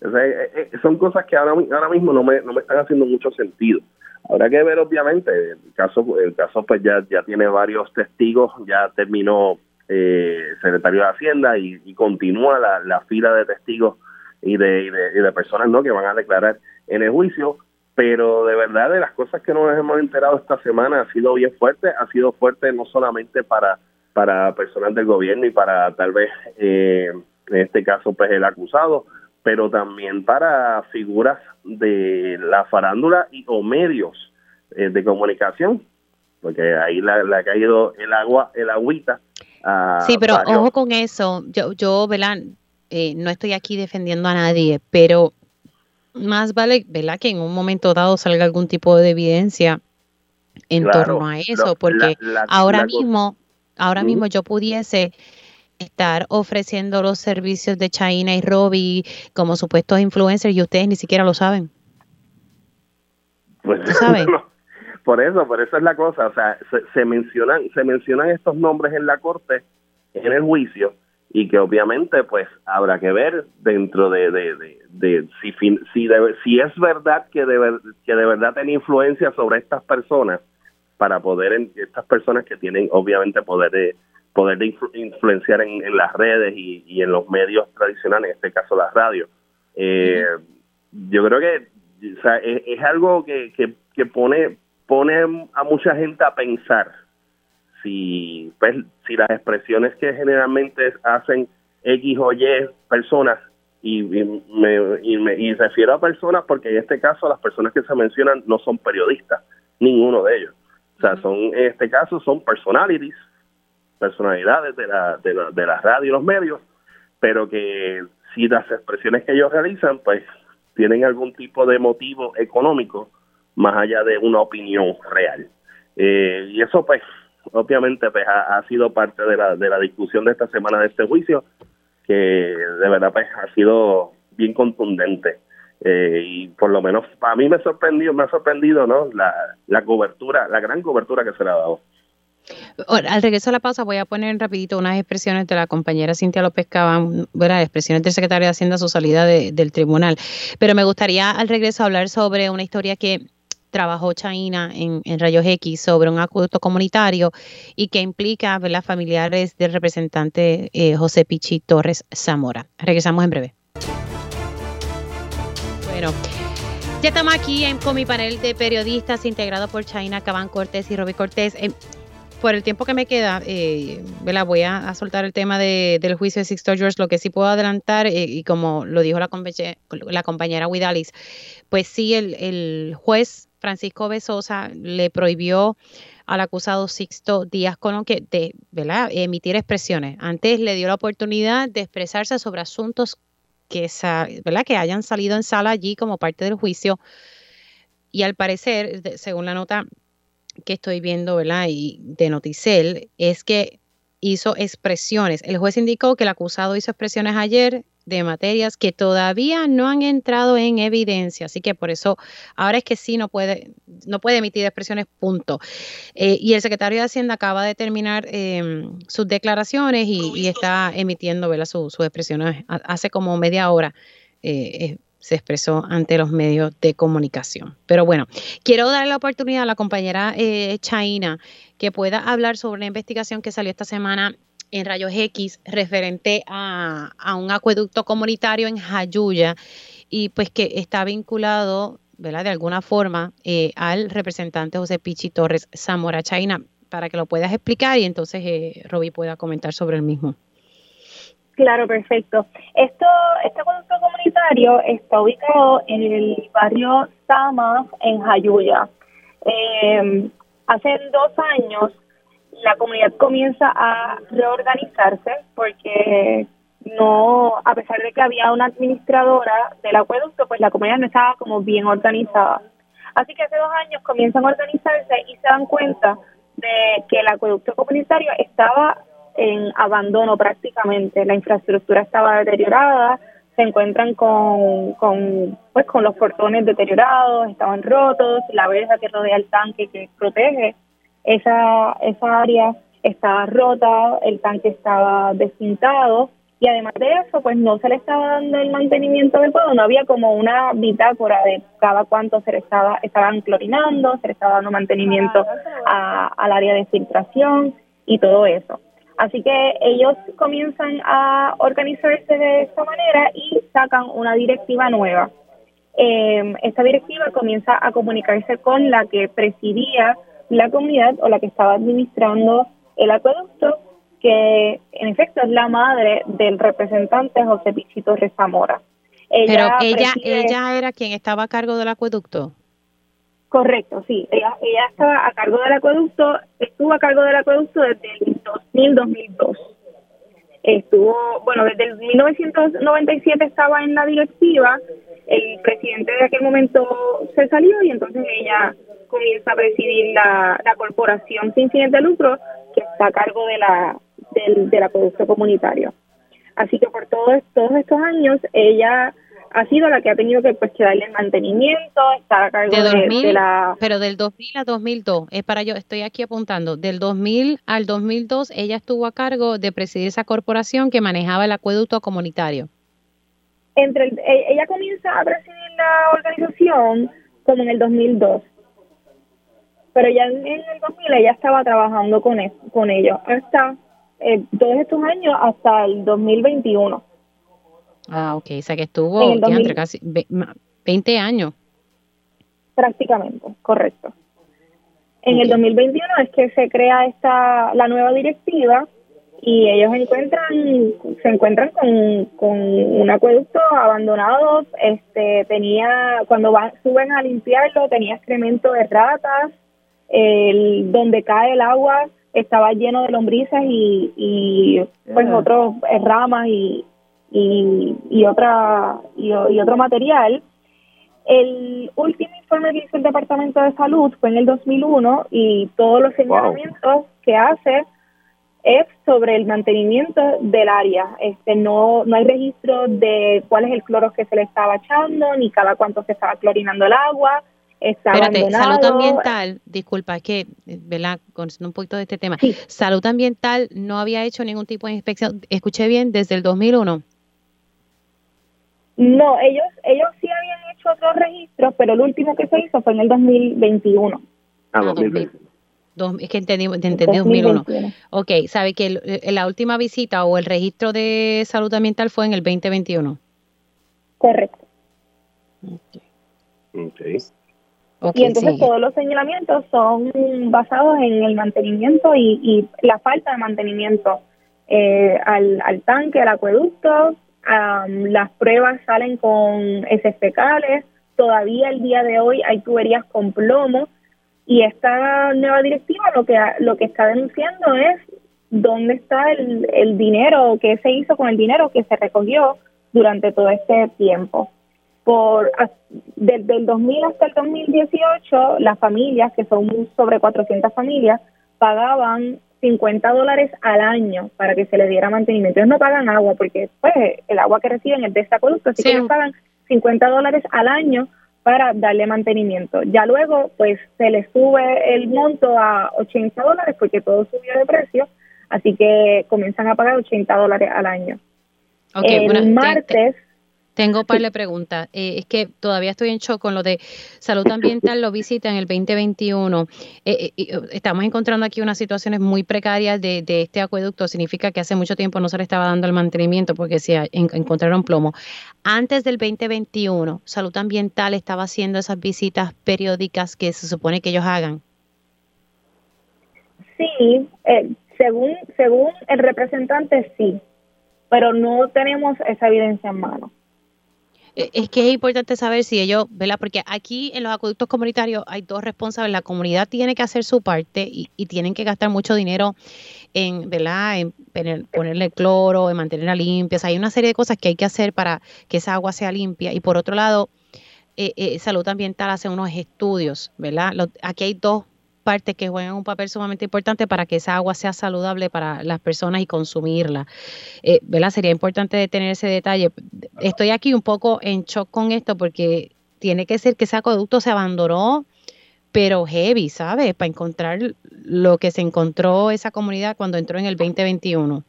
eh, son cosas que ahora, ahora mismo no me, no me están haciendo mucho sentido. Habrá que ver, obviamente, el caso, el caso pues ya, ya tiene varios testigos, ya terminó eh, secretario de Hacienda y, continúa la, la, fila de testigos y de, y de, personas no que van a declarar en el juicio, pero de verdad de las cosas que nos hemos enterado esta semana ha sido bien fuerte, ha sido fuerte no solamente para, para personas del gobierno y para tal vez, eh, en este caso, pues el acusado, pero también para figuras de la farándula y o medios eh, de comunicación, porque ahí le ha caído el agua, el agüita. sí, pero ojo con eso. Yo, yo ¿verdad? Eh, no estoy aquí defendiendo a nadie, pero más vale, ¿verdad? Que en un momento dado salga algún tipo de evidencia en torno a eso, porque ahora mismo, ahora mismo yo pudiese estar ofreciendo los servicios de China y Robbie como supuestos influencers y ustedes ni siquiera lo saben. Pues, por eso, por eso es la cosa, o sea, se, mencionan, se mencionan estos nombres en la corte, en el juicio, y que obviamente pues habrá que ver dentro de, de, si, si, si es verdad que de, que de verdad tiene influencia sobre estas personas para poder, estas personas que tienen obviamente poder de poder de influenciar en, las redes y, en los medios tradicionales, en este caso la radio. Eh, yo creo que es, algo que, que, pone, pone a mucha gente a pensar si, pues, si las expresiones que generalmente hacen X o Y personas, y, me, y, me, y refiero a personas porque en este caso las personas que se mencionan no son periodistas, ninguno de ellos. O sea, son, en este caso son personalities personalidades de la, de la, de la radio y los medios, pero que si las expresiones que ellos realizan, pues tienen algún tipo de motivo económico más allá de una opinión real. Eh, y eso, pues, obviamente, pues, ha, sido parte de la, de la discusión de esta semana de este juicio, que de verdad, pues, ha sido bien contundente. Eh, y por lo menos a mí me sorprendió, me ha sorprendido, ¿no? La, la cobertura, la gran cobertura que se le ha dado. Al regreso a la pausa voy a poner rapidito unas expresiones de la compañera Cintia López Cabán, expresiones del secretario de Hacienda a su salida del tribunal. Pero me gustaría al regreso hablar sobre una historia que trabajó China en, Rayos X sobre un acuerdo comunitario y que implica las familiares del representante eh, José Pichi Torres Zamora. Regresamos en breve. Bueno. Ya estamos aquí en, con mi panel de periodistas integrado por Chaina Cabán Cortés y Roby Cortés. Eh, por el tiempo que me queda, eh, voy a, soltar el tema del juicio de Sixto George. Lo que sí puedo adelantar, eh, y como lo dijo la, la compañera Widalis, pues sí, el, juez Francisco Besosa le prohibió al acusado Sixto Díaz Colón que de, emitir expresiones. Antes le dio la oportunidad de expresarse sobre asuntos que hayan salido en sala allí como parte del juicio. Y al parecer, según la nota que estoy viendo ¿verdad? Y de Noticel, es que hizo expresiones. El juez indicó que el acusado hizo expresiones ayer de materias que todavía no han entrado en evidencia, así que por eso ahora es que sí no puede, no puede emitir expresiones, punto. Eh, y el secretario de Hacienda acaba de terminar em, sus declaraciones y, está emitiendo sus expresiones hace como media hora. Eh, se expresó ante los medios de comunicación. Pero bueno, quiero darle la oportunidad a la compañera eh, Chaina que pueda hablar sobre una investigación que salió esta semana en rayos X referente a, un acueducto comunitario en Jayuya y pues que está vinculado, ¿verdad? De alguna forma eh, al representante José Pichi Torres Zamora Chaina para que lo puedas explicar y entonces eh, Roby pueda comentar sobre el mismo. Claro, perfecto. Esto, este acueducto comunitario está ubicado en el barrio Sama, en Jayuya. Eh, hace dos años la comunidad comienza a reorganizarse porque no, a pesar de que había una administradora del acueducto, pues la comunidad no estaba como bien organizada. Así que hace dos años comienzan a organizarse y se dan cuenta de que el acueducto comunitario estaba en abandono prácticamente, la infraestructura estaba deteriorada, se encuentran con, con, pues, con los portones deteriorados, estaban rotos, la verja que rodea el tanque que protege esa, esa área estaba rota, el tanque estaba despintado y además de eso, pues no se le estaba dando el mantenimiento adecuado, no había como una bitácora de cada cuánto se le estaba, estaban clorinando, se le estaba dando mantenimiento al área de filtración y todo eso. Así que ellos comienzan a organizarse de esta manera y sacan una directiva nueva. Eh, esta directiva comienza a comunicarse con la que presidía la comunidad o la que estaba administrando el acueducto, que en efecto es la madre del representante José Pichito Rezamora. Pero ella, ella era quien estaba a cargo del acueducto. Correcto, sí. Ella, ella estaba a cargo del acueducto, estuvo a cargo del acueducto desde el 2000-2002. Estuvo, bueno, desde el 1997 estaba en la directiva, el presidente de aquel momento se salió y entonces ella comienza a presidir la, corporación sin fines de lucro que está a cargo de la del, del acueducto comunitario. Así que por todos, todos estos años ella ha sido la que ha tenido que pues darle mantenimiento, estar a cargo de, la... Pero del 2000 a 2002, es para yo, estoy aquí apuntando, del 2000 al 2002 ella estuvo a cargo de presidir esa corporación que manejaba el acueducto comunitario. Entre e, ella comienza a presidir la organización como en el 2002 pero ya en, el 2000 ella estaba trabajando con, con ellos hasta eh, todos estos años hasta el 2021. Ah, ok, o sea que estuvo entre casi 20 años. Prácticamente, correcto. En el 2021 es que se crea esta la nueva directiva y ellos encuentran se encuentran con, con un acueducto abandonado este tenía cuando van suben a limpiarlo tenía excremento de ratas el, donde cae el agua estaba lleno de lombrices y, y pues otros eh, ramas y, y, y otra y, otro material. El último informe que hizo el Departamento de Salud fue en el 2001 y todos los señalamientos que hace es sobre el mantenimiento del área. Este no no hay registro de cuál es el cloro que se le estaba echando ni cada cuánto se estaba clorinando el agua Espérate, salud ambiental, disculpa, es que, ¿verdad? Conociendo un poquito de este tema. Salud ambiental no había hecho ningún tipo de inspección, escuché bien, desde el 2001. No, ellos ellos sí habían hecho otros registros, pero el último que se hizo fue en el 2021. Ah, 2021. Ah, es que entendí, entendí 2001. Ok, sabe que la última visita o el registro de salud ambiental fue en el 2021. Correcto. y entonces todos los señalamientos son basados en el mantenimiento y, la falta de mantenimiento eh, al, al, tanque, al acueducto. Las pruebas salen con heces. Todavía el día de hoy hay tuberías con plomo. Y esta nueva directiva lo que, lo que está denunciando es dónde está el, el dinero, qué se hizo con el dinero que se recogió durante todo este tiempo por desde el 2000 hasta el 2018 las familias que son sobre 400 familias pagaban 50 dólares al año para que se les diera mantenimiento. Ellos no pagan agua porque pues el agua que reciben es de este acueducto, así que ellos pagan 50 dólares al año para darle mantenimiento. Ya luego pues se les sube el monto a 80 dólares porque todo subió de precio, así que comienzan a pagar 80 dólares al año. el martes... Tengo un par de preguntas. Eh, es que todavía estoy en shock con lo de salud ambiental, lo visita en el 2021. Eh, eh, estamos encontrando aquí unas situaciones muy precarias de, este acueducto. Significa que hace mucho tiempo no se le estaba dando el mantenimiento porque se encontraron plomo. Antes del 2021, salud ambiental estaba haciendo esas visitas periódicas que se supone que ellos hagan. Sí, según, según el representante, sí, pero no tenemos esa evidencia en mano. Eh, es que es importante saber si ellos, ¿verdad? Porque aquí en los acueductos comunitarios hay dos responsables. La comunidad tiene que hacer su parte y, tienen que gastar mucho dinero en, ¿verdad? En ponerle cloro, en mantenerla limpia. hay una serie de cosas que hay que hacer para que esa agua sea limpia. Y por otro lado, eh, eh, salud ambiental hace unos estudios, ¿verdad? aquí hay dos partes que juegan un papel sumamente importante para que esa agua sea saludable para las personas y consumirla. Eh. Sería importante tener ese detalle. Estoy aquí un poco en shock con esto porque tiene que ser que ese acueducto se abandonó, pero heavy, ¿sabes? Para encontrar lo que se encontró esa comunidad cuando entró en el 2021.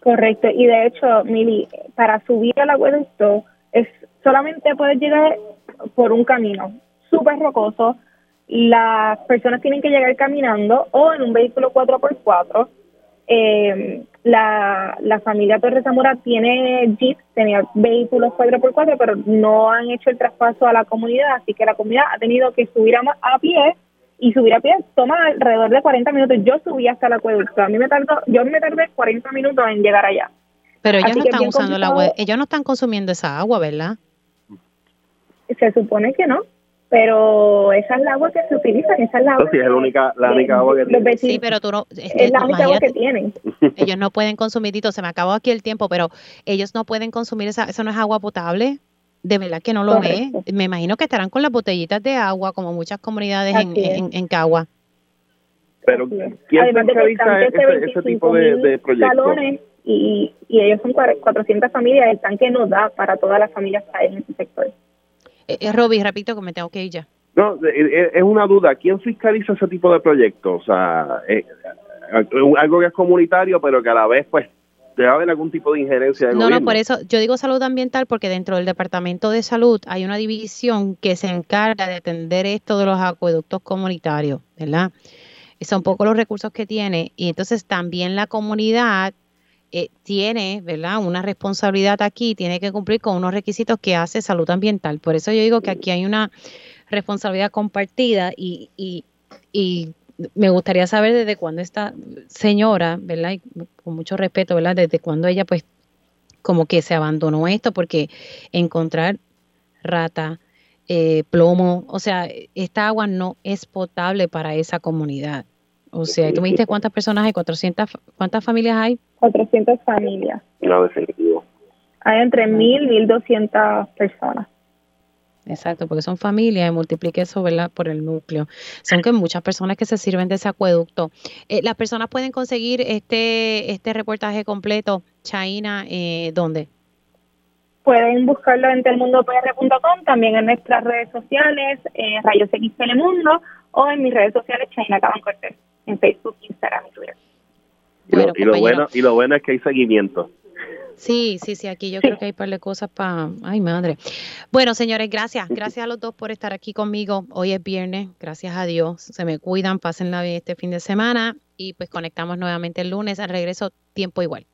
Correcto, y de hecho, Mili, para subir al acueducto es solamente puedes llegar por un camino súper rocoso, las personas tienen que llegar caminando o en un vehículo 4x4. Eh, la, la familia Torres Zamora tiene Jeep, tenía vehículos 4x4, pero no han hecho el traspaso a la comunidad, así que la comunidad ha tenido que subir a, a pie y subir a pie toma alrededor de 40 minutos. Yo subí hasta el acueducto, a mí me tardó, yo me tardé 40 minutos en llegar allá. Pero ellos no están usando el agua, ellos no están consumiendo esa agua, ¿verdad? Se supone que no pero esa es la agua que se utiliza, esa es la agua. sí, es la única, la única agua que tienen. Sí, pero tú no. Es, la única agua que tienen. Ellos no pueden consumir, Tito, se me acabó aquí el tiempo, pero ellos no pueden consumir esa, eso no es agua potable. De verdad que no lo es. Me imagino que estarán con las botellitas de agua, como muchas comunidades en, en, en, Cagua. Pero, ¿quién centraliza ese, ese, tipo de, de proyectos? Y, y ellos son 400 familias, el tanque no da para todas las familias que hay en ese sector. Eh, eh, Roby, repito que me tengo que ir ya. No, eh, es una duda. ¿Quién fiscaliza ese tipo de proyectos? O sea, algo que es comunitario, pero que a la vez, pues, debe haber algún tipo de injerencia No, no, por eso yo digo salud ambiental porque dentro del Departamento de Salud hay una división que se encarga de atender esto de los acueductos comunitarios, ¿verdad? Son poco los recursos que tiene y entonces también la comunidad eh, tiene, ¿verdad? Una responsabilidad aquí, tiene que cumplir con unos requisitos que hace salud ambiental. Por eso yo digo que aquí hay una responsabilidad compartida y, y, me gustaría saber desde cuándo esta señora, ¿verdad? Y con mucho respeto, ¿verdad? Desde cuándo ella pues como que se abandonó esto, porque encontrar rata, eh, plomo, o sea, esta agua no es potable para esa comunidad. O sea, tú me dijiste cuántas personas hay, 400, ¿cuántas familias hay? 400 familias. No, definitivo. Hay entre 1.000 y 1.200 personas. Exacto, porque son familias y multiplique eso ¿verdad? por el núcleo. Son que muchas personas que se sirven de ese acueducto. Eh, las personas pueden conseguir este este reportaje completo, Chaina, eh, ¿dónde? Pueden buscarlo en telmundopr.com, también en nuestras redes sociales, eh, Rayos X Telemundo, o en mis redes sociales, Chaina Caban Cortés en Facebook, Instagram y Twitter. Y, lo bueno, y lo bueno es que hay seguimiento. Sí, sí, sí, aquí yo creo que hay un par de cosas para... Ay, madre. Bueno, señores, gracias. Gracias a los dos por estar aquí conmigo. Hoy es viernes, gracias a Dios. Se me cuidan, pásenla bien este fin de semana y pues conectamos nuevamente el lunes al regreso, tiempo igual.